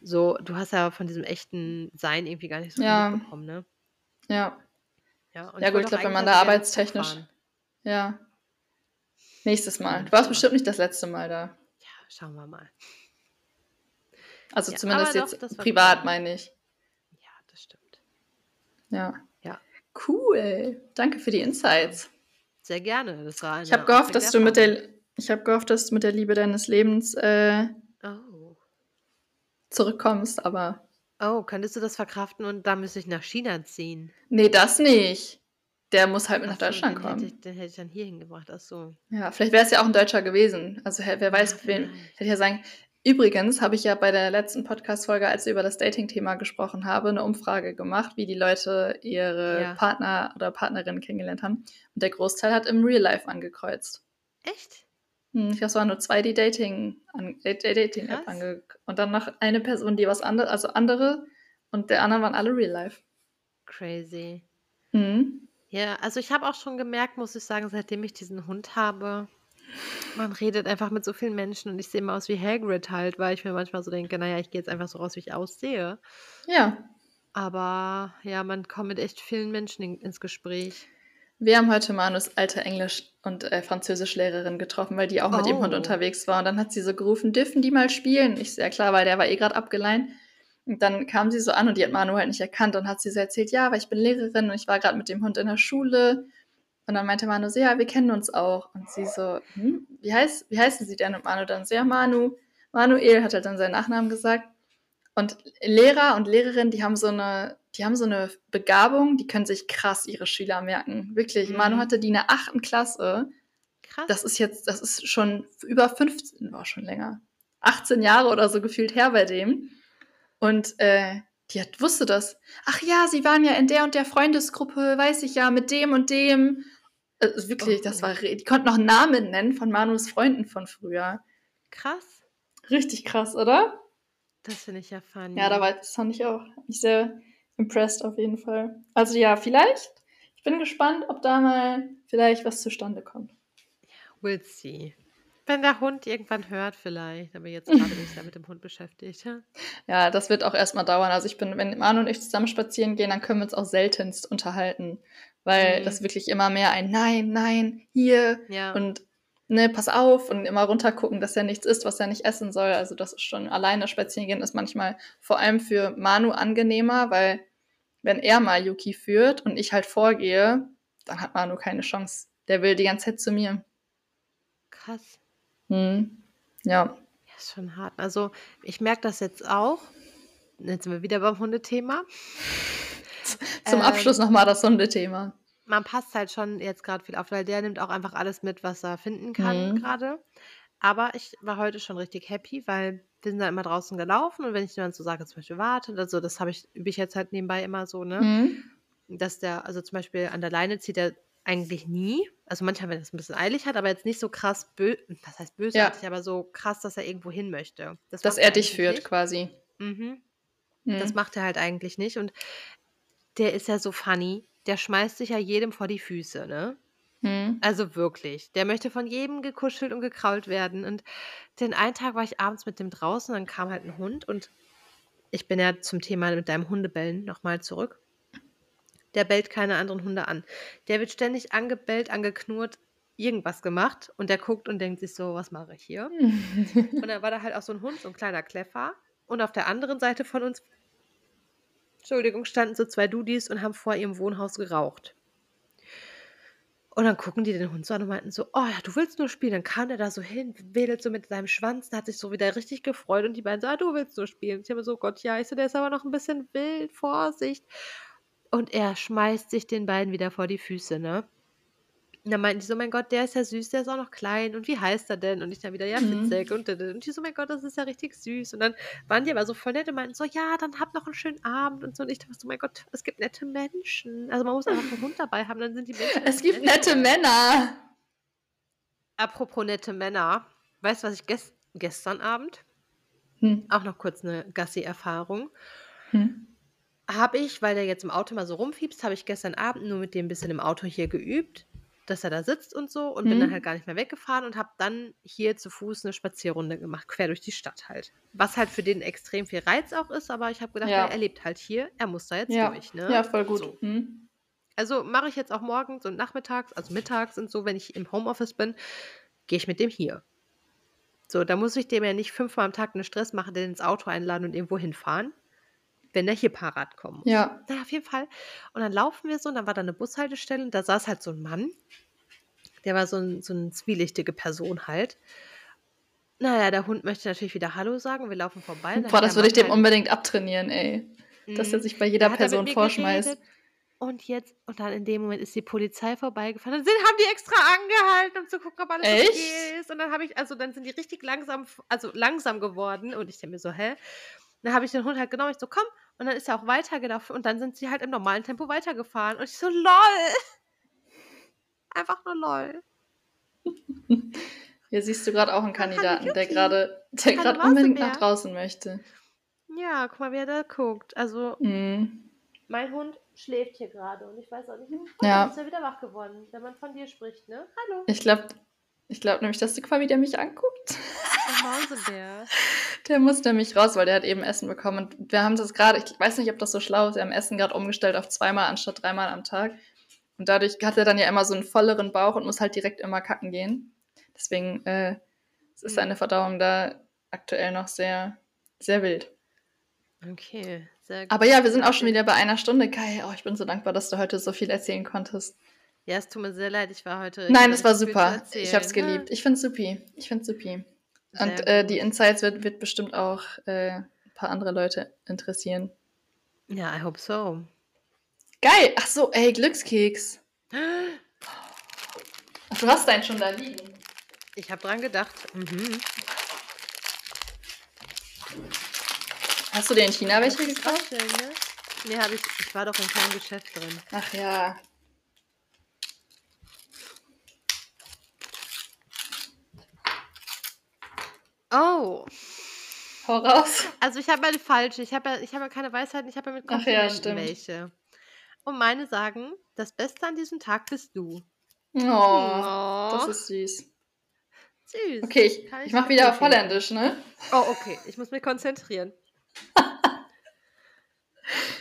So, du hast ja von diesem echten Sein irgendwie gar nicht so viel Ja. mitbekommen, ne? Ja. Ja, und Ja ich gut, ich glaube, wenn man da arbeitstechnisch fahren. ja. Nächstes Mal. Du warst bestimmt nicht das letzte Mal da. Ja, schauen wir mal. Also Ja, zumindest doch, jetzt privat, cool. meine ich. Ja, das stimmt. Ja. Ja. Cool. Danke für die. Insights. Sehr gerne. Das war Ich habe gehofft, dass du mit der ich habe gehofft, dass du mit der Liebe deines Lebens, äh Oh. zurückkommst, aber Oh, könntest du das verkraften und dann müsste ich nach China ziehen? Ne, das nicht. Der muss halt mit nach Ach so, Deutschland den hätte ich kommen. den hätte ich dann hierhin gebracht. Ach so. Ja, vielleicht wäre es ja auch 'n Deutscher gewesen. Also, wer weiß, wen vielleicht. hätte ja sagen übrigens habe ich ja bei der letzten Podcast-Folge, als ich über das Dating-Thema gesprochen habe, 'ne Umfrage gemacht, wie die Leute ihre Ja. Partner oder Partnerinnen kennengelernt haben. Und der Großteil hat im Real Life angekreuzt. Echt? Mhm, ich glaube, es waren nur 2, die Dating an äh, Da Dating-App Krass. ange und dann noch eine Person, die was ande also, andere und der anderen waren alle Real Life. Crazy. Mhm. Ja, also, ich habe auch schon gemerkt, muss ich sagen, seitdem ich diesen Hund habe, man redet einfach mit so vielen Menschen und ich sehe immer aus wie Hagrid halt, weil ich mir manchmal so denke: „Na ja, ich gehe jetzt einfach so raus, wie ich aussehe.“ Ja. Aber ja, man kommt mit echt vielen Menschen in ins Gespräch. Wir haben heute Manus alte Englisch und, äh, Französischlehrerin getroffen, weil die auch mit ihrem Hund Oh. unterwegs war. Und dann hat sie so gerufen: „Dürfen die mal spielen?“ Ich „Ja klar“, weil der war eh grad abgeleihen. Und dann kam sie so an und die hat Manu halt nicht erkannt und hat sie so erzählt: „Ja, weil ich bin Lehrerin und ich war grad mit dem Hund in der Schule.“ Und dann meinte Manu so: „Ja, wir kennen uns auch.“ Und sie so: „Hm, wie heiß wie heißen Sie denn?“ Und Manu dann so: „Ja, Manu.“ Manuel hat halt dann seinen Nachnamen gesagt. Und Lehrer und Lehrerinnen, die haben so 'ne die haben so 'ne Begabung, die können sich krass ihre Schüler merken. Wirklich. Manu Mhm. hatte die in der 8. Klasse. Krass. Das ist jetzt das ist schon über 15 oh, schon länger, 18 Jahre oder so gefühlt her bei dem. Und, äh, die hat wusste das. „Ach ja, Sie waren ja in der und der Freundesgruppe, weiß ich ja, mit dem und dem.“ Äh, wirklich, das Oh. war re die konnten noch Namen nennen von Manus Freunden von früher. Krass. Richtig krass, oder? Das finde ich ja Ja, da funny. war das fand ich auch mich sehr impressed auf jeden Fall. Also, ja, vielleicht ich bin gespannt, ob da mal vielleicht was zustande kommt. We'll see. Wenn der Hund irgendwann hört vielleicht, aber jetzt grade bin ich sehr mit dem Hund beschäftigt. <laughs> Ja, das wird auch erst mal dauern. Also, ich bin wenn Manu und ich zusammen spazieren gehen, dann können wir uns auch seltenst unterhalten, weil Mhm. das wirklich immer mehr ein „Nein, nein, hier“ Ja. und, ne, „Pass auf“ und immer runtergucken, dass er nichts isst, was er nicht essen soll. Also, das ist schon alleine spazieren gehen ist manchmal vor allem für Manu angenehmer, weil wenn er mal Yuki führt und ich halt vorgehe, dann hat Manu keine Chance. Der will die ganze Zeit zu mir. Krass. Mhm. Ja. Ja, ist schon hart. Also, ich merke das jetzt auch. Jetzt sind wir wieder beim Hundethema. <laughs> Zum Ähm Abschluss noch mal das Hundethema. Man passt halt schon jetzt grad viel auf, weil der nimmt auch einfach alles mit, was er finden kann Mhm. grade. Aber ich war heute schon richtig happy, weil wir sind dann immer draußen gelaufen und wenn ich dann so sage, zum Beispiel: „Warte“, also, das habe ich übe ich jetzt halt nebenbei immer so, ne? Mhm. Dass der also, zum Beispiel an der Leine zieht er eigentlich nie. Also, manchmal, wenn er's 'n bisschen eilig hat, aber jetzt nicht so krass bö was heißt Ja. bösartig, aber so krass, dass er irgendwo hin möchte. Das Dass er er dich führt nicht. quasi. Mhm. Das Mhm. macht er halt eigentlich nicht und der ist ja so funny. Der schmeißt sich ja jedem vor die Füße, ne? Mhm. Also, wirklich. Der möchte von jedem gekuschelt und gekrault werden und den einen Tag war ich abends mit dem draußen, dann kam halt 'n Hund und ich bin ja zum Thema mit deinem Hundebellen noch mal zurück. Der bellt keine anderen Hunde an. Der wird ständig angebellt, angeknurrt, irgendwas gemacht und der guckt und denkt sich so: „Was mache ich hier?“ <laughs> Und dann war da halt auch so 'n Hund, so 'n kleiner Kläffer und auf der anderen Seite von uns Entschuldigung, standen so 2 Dudis und haben vor ihrem Wohnhaus geraucht. Und dann gucken die den Hund so an und meinten so: „Oh ja, du willst nur spielen.“ Dann kam der da so hin, wedelt so mit seinem Schwanz und hat sich so wieder richtig gefreut und die beiden so: „Ah, du willst nur spielen.“ Ich habe so: „Gott, ja.“ Ich so: „Der ist aber noch 'n bisschen wild, Vorsicht.“ Und er schmeißt sich den beiden wieder vor die Füße, ne? Und dann meinten die so: „Mein Gott, der ist ja süß, der ist auch noch klein und wie heißt er denn?“ Und ich dann wieder: „Ja, Mhm. Fitzek und und die so: „Mein Gott, das ist ja richtig süß.“ Und dann waren die aber so voll nett und meinten so: „Ja, dann habt noch 'n schönen Abend“ und so. Und ich dachte so: „Mein Gott, es gibt nette Menschen.“ Also, man muss einfach 'n Hund dabei haben, dann sind die Menschen Es gibt nette. Männer. Apropos nette Männer. Weißt du, was ich ges gestern Abend Hm. auch noch kurz 'ne Gassi-Erfahrung. Hm. Habe ich, weil der jetzt im Auto immer so rumfiepst, habe ich gestern Abend nur mit dem 'n bisschen im Auto hier geübt, dass er da sitzt und so und bin dann halt Mhm. gar nicht mehr weggefahren und habe dann hier zu Fuß 'ne Spazierrunde gemacht, quer durch die Stadt halt. Was halt für den extrem viel Reiz auch ist, aber ich habe gedacht: „Ja, er lebt halt hier, er muss da jetzt Ja. durch, ne?“ Ja, voll gut. So. Mhm. Also, mache ich jetzt auch morgens und nachmittags, also mittags und so, wenn ich im Homeoffice bin, gehe ich mit dem hier. So, da muss ich dem ja nicht fünfmal am Tag 'ne Stress machen, den ins Auto einladen und irgendwo hinfahren, wenn der hier Parat kommen muss. Ja. Na auf jeden Fall. Und dann laufen wir so und dann war da 'ne Bushaltestelle und da saß halt so 'n Mann. Der war so 'n so 'n zwielichtige Person halt. Na ja, der Hund möchte natürlich wieder hallo sagen. Wir laufen vorbei Boah, das würde ich dem halt unbedingt abtrainieren, ey. Dass er Mhm. sich bei jeder er Person vorschmeißt. geredet und jetzt und dann in dem Moment ist die Polizei vorbeigefahren. Dann sind haben die extra angehalten, um zu gucken, ob alles Echt? okay ist. Und dann habe ich also, dann sind die richtig langsam also, langsam geworden und ich denke mir so: „Hä?“ Dann habe ich den Hund halt genommen. Ich so: „Komm.“ Und dann ist er auch weitergelaufen und dann sind sie halt im normalen Tempo weitergefahren. Und ich so: „Lol.“ <laughs> Einfach nur lol. <laughs> Hier siehst du grad auch 'n hallo Kandidaten, der grade der grad unbedingt nach Mausebär. draußen möchte. Ja, guck mal, wie er da guckt. Also Mhm. mein Hund schläft hier grade und ich weiß auch nicht oh, Ja. ist er wieder wach geworden, wenn man von dir spricht, ne? Hallo. Ich glaube ich glaube nämlich, dass du guck mal, wie der mich anguckt. Der Mausebär. Der muss nämlich raus, weil der hat eben Essen bekommen und wir haben das grade ich weiß nicht, ob das so schlau ist, wir haben Essen grad umgestellt auf zweimal anstatt dreimal am Tag. Und dadurch hat er dann ja immer so 'n volleren Bauch und muss halt direkt immer kacken gehen. Deswegen, äh, ist Mhm. seine Verdauung da aktuell noch sehr, sehr wild. Okay, sehr Aber gut. ja, wir sind auch schon wieder bei einer Stunde. Kai, oh, ich bin so dankbar, dass du heute so viel erzählen konntest. Ja, es tut mir sehr leid, ich war heute Nein, das war super. Ich habe es erzählen. geliebt. Ich finde es supi. Ich finde es supi. Und, äh, die. Insights wird wird bestimmt auch, äh, 'n paar andere Leute interessieren. Ja, I hope so. Geil. Ach so, ey, Glückskeks. Ach, <gasps> du hast deinen schon da liegen. Ich habe dran gedacht. Mhm. Hast du dir in China welche gekauft? ne? Ne, habe ich ich war doch in keinem Geschäft drin. Ach ja. Oh. Hau raus. Also, ich habe eine falsche. Ich habe ja ich habe ja keine Weisheiten, ich habe ja mit ja, Komplimenten stimmt. welche. Und meine sagen: „Das Beste an diesem Tag bist du.“ Oh, das Oh. ist süß. Süß. Okay, ich ich ich mache wieder auf. Holländisch, ne? Oh, okay. Ich muss mich konzentrieren. <laughs>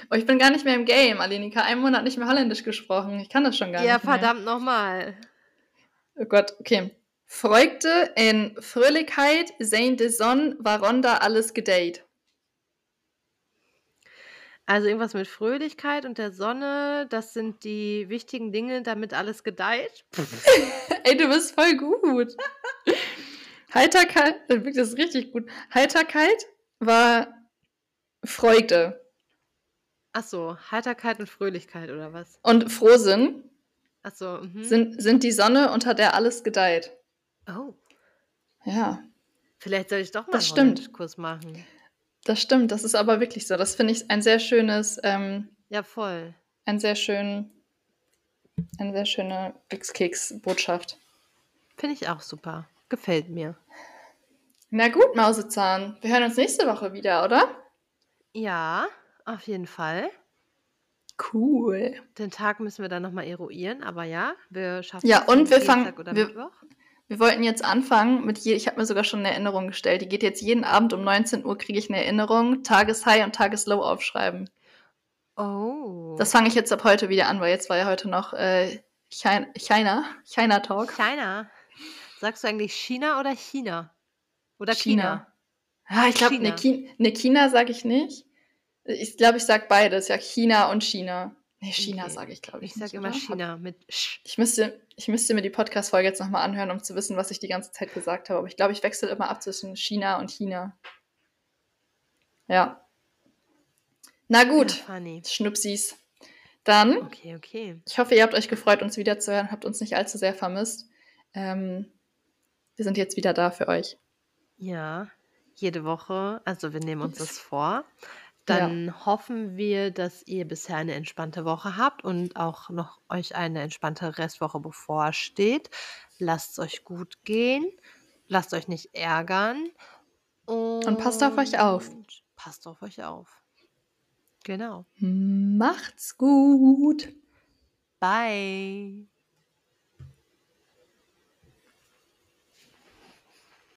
Oh, ich bin gar nicht mehr im Game, Aleneka. Einen Monat nicht mehr Holländisch gesprochen. Ich kann das schon gar Ja, nicht mehr. verdammt noch mal. Oh Gott, okay. Vreugde en Fröhlichkeit zijn de Zon, waaronder alles gedeiht. Also, irgendwas mit Fröhlichkeit und der Sonne, das sind die wichtigen Dinge, damit alles gedeiht? <laughs> Ey, du bist voll gut. Heiterkeit äh, das ist richtig gut. Heiterkeit war Freude. Ach so, Heiterkeit und Fröhlichkeit oder was? Und Frohsinn Ach so, mhm. sind sind die Sonne, unter der alles gedeiht. Oh. Ja, Vielleicht soll ich doch mal das 'n stimmt. Holländischkurs machen. Das stimmt, das ist aber wirklich so. Das finde ich ein sehr schönes, ähm Ja, voll. ein sehr schön eine sehr schöne Glückskeks-Botschaft. Finde ich auch super. Gefällt mir. Na gut, Mausezahn. Wir hören uns nächste Woche wieder, oder? Ja, auf jeden Fall. Cool. Den Tag müssen wir dann noch mal eruieren, aber ja, wir schaffen Ja, es und wir fangen oder wir Mittwoch. Wir wollten jetzt anfangen mit je ich habe mir sogar schon 'ne Erinnerung gestellt. Die geht jetzt jeden Abend um 19:00 kriege ich 'ne Erinnerung, Tages-High und Tages-Low aufschreiben. Oh. Das fange ich jetzt ab heute wieder an, weil jetzt war ja heute noch, äh, China China Talk. China. Sagst du eigentlich China oder China? Oder China. China? Ah, ich glaube, ne China. Chi ne, China sage ich nicht. Ich glaube, ich sage beides, ja, China und China. Nee, China Okay. sage ich, glaube ich Ich sage immer oder? China mit Sch. ich müsste ich müsste mir die Podcast-Folge jetzt noch mal anhören, um zu wissen, was ich die ganze Zeit gesagt habe. Aber ich glaube, ich wechsle immer ab zwischen China und China. Ja. Na Ja, gut, funny. Schnupsis. Dann, Okay, okay. ich hoffe, ihr habt euch gefreut, uns wiederzuhören, habt uns nicht allzu sehr vermisst. Ähm, wir sind jetzt wieder da für euch. Ja, jede Woche. Also wir nehmen uns das <laughs> vor. Ja. Dann hoffen wir, dass ihr bisher eine entspannte Woche habt und auch noch euch eine entspannte Restwoche bevorsteht. Lasst es euch gut gehen. Lasst euch nicht ärgern. Und passt auf euch auf. Und passt auf euch auf. Genau. Macht's gut. Bye.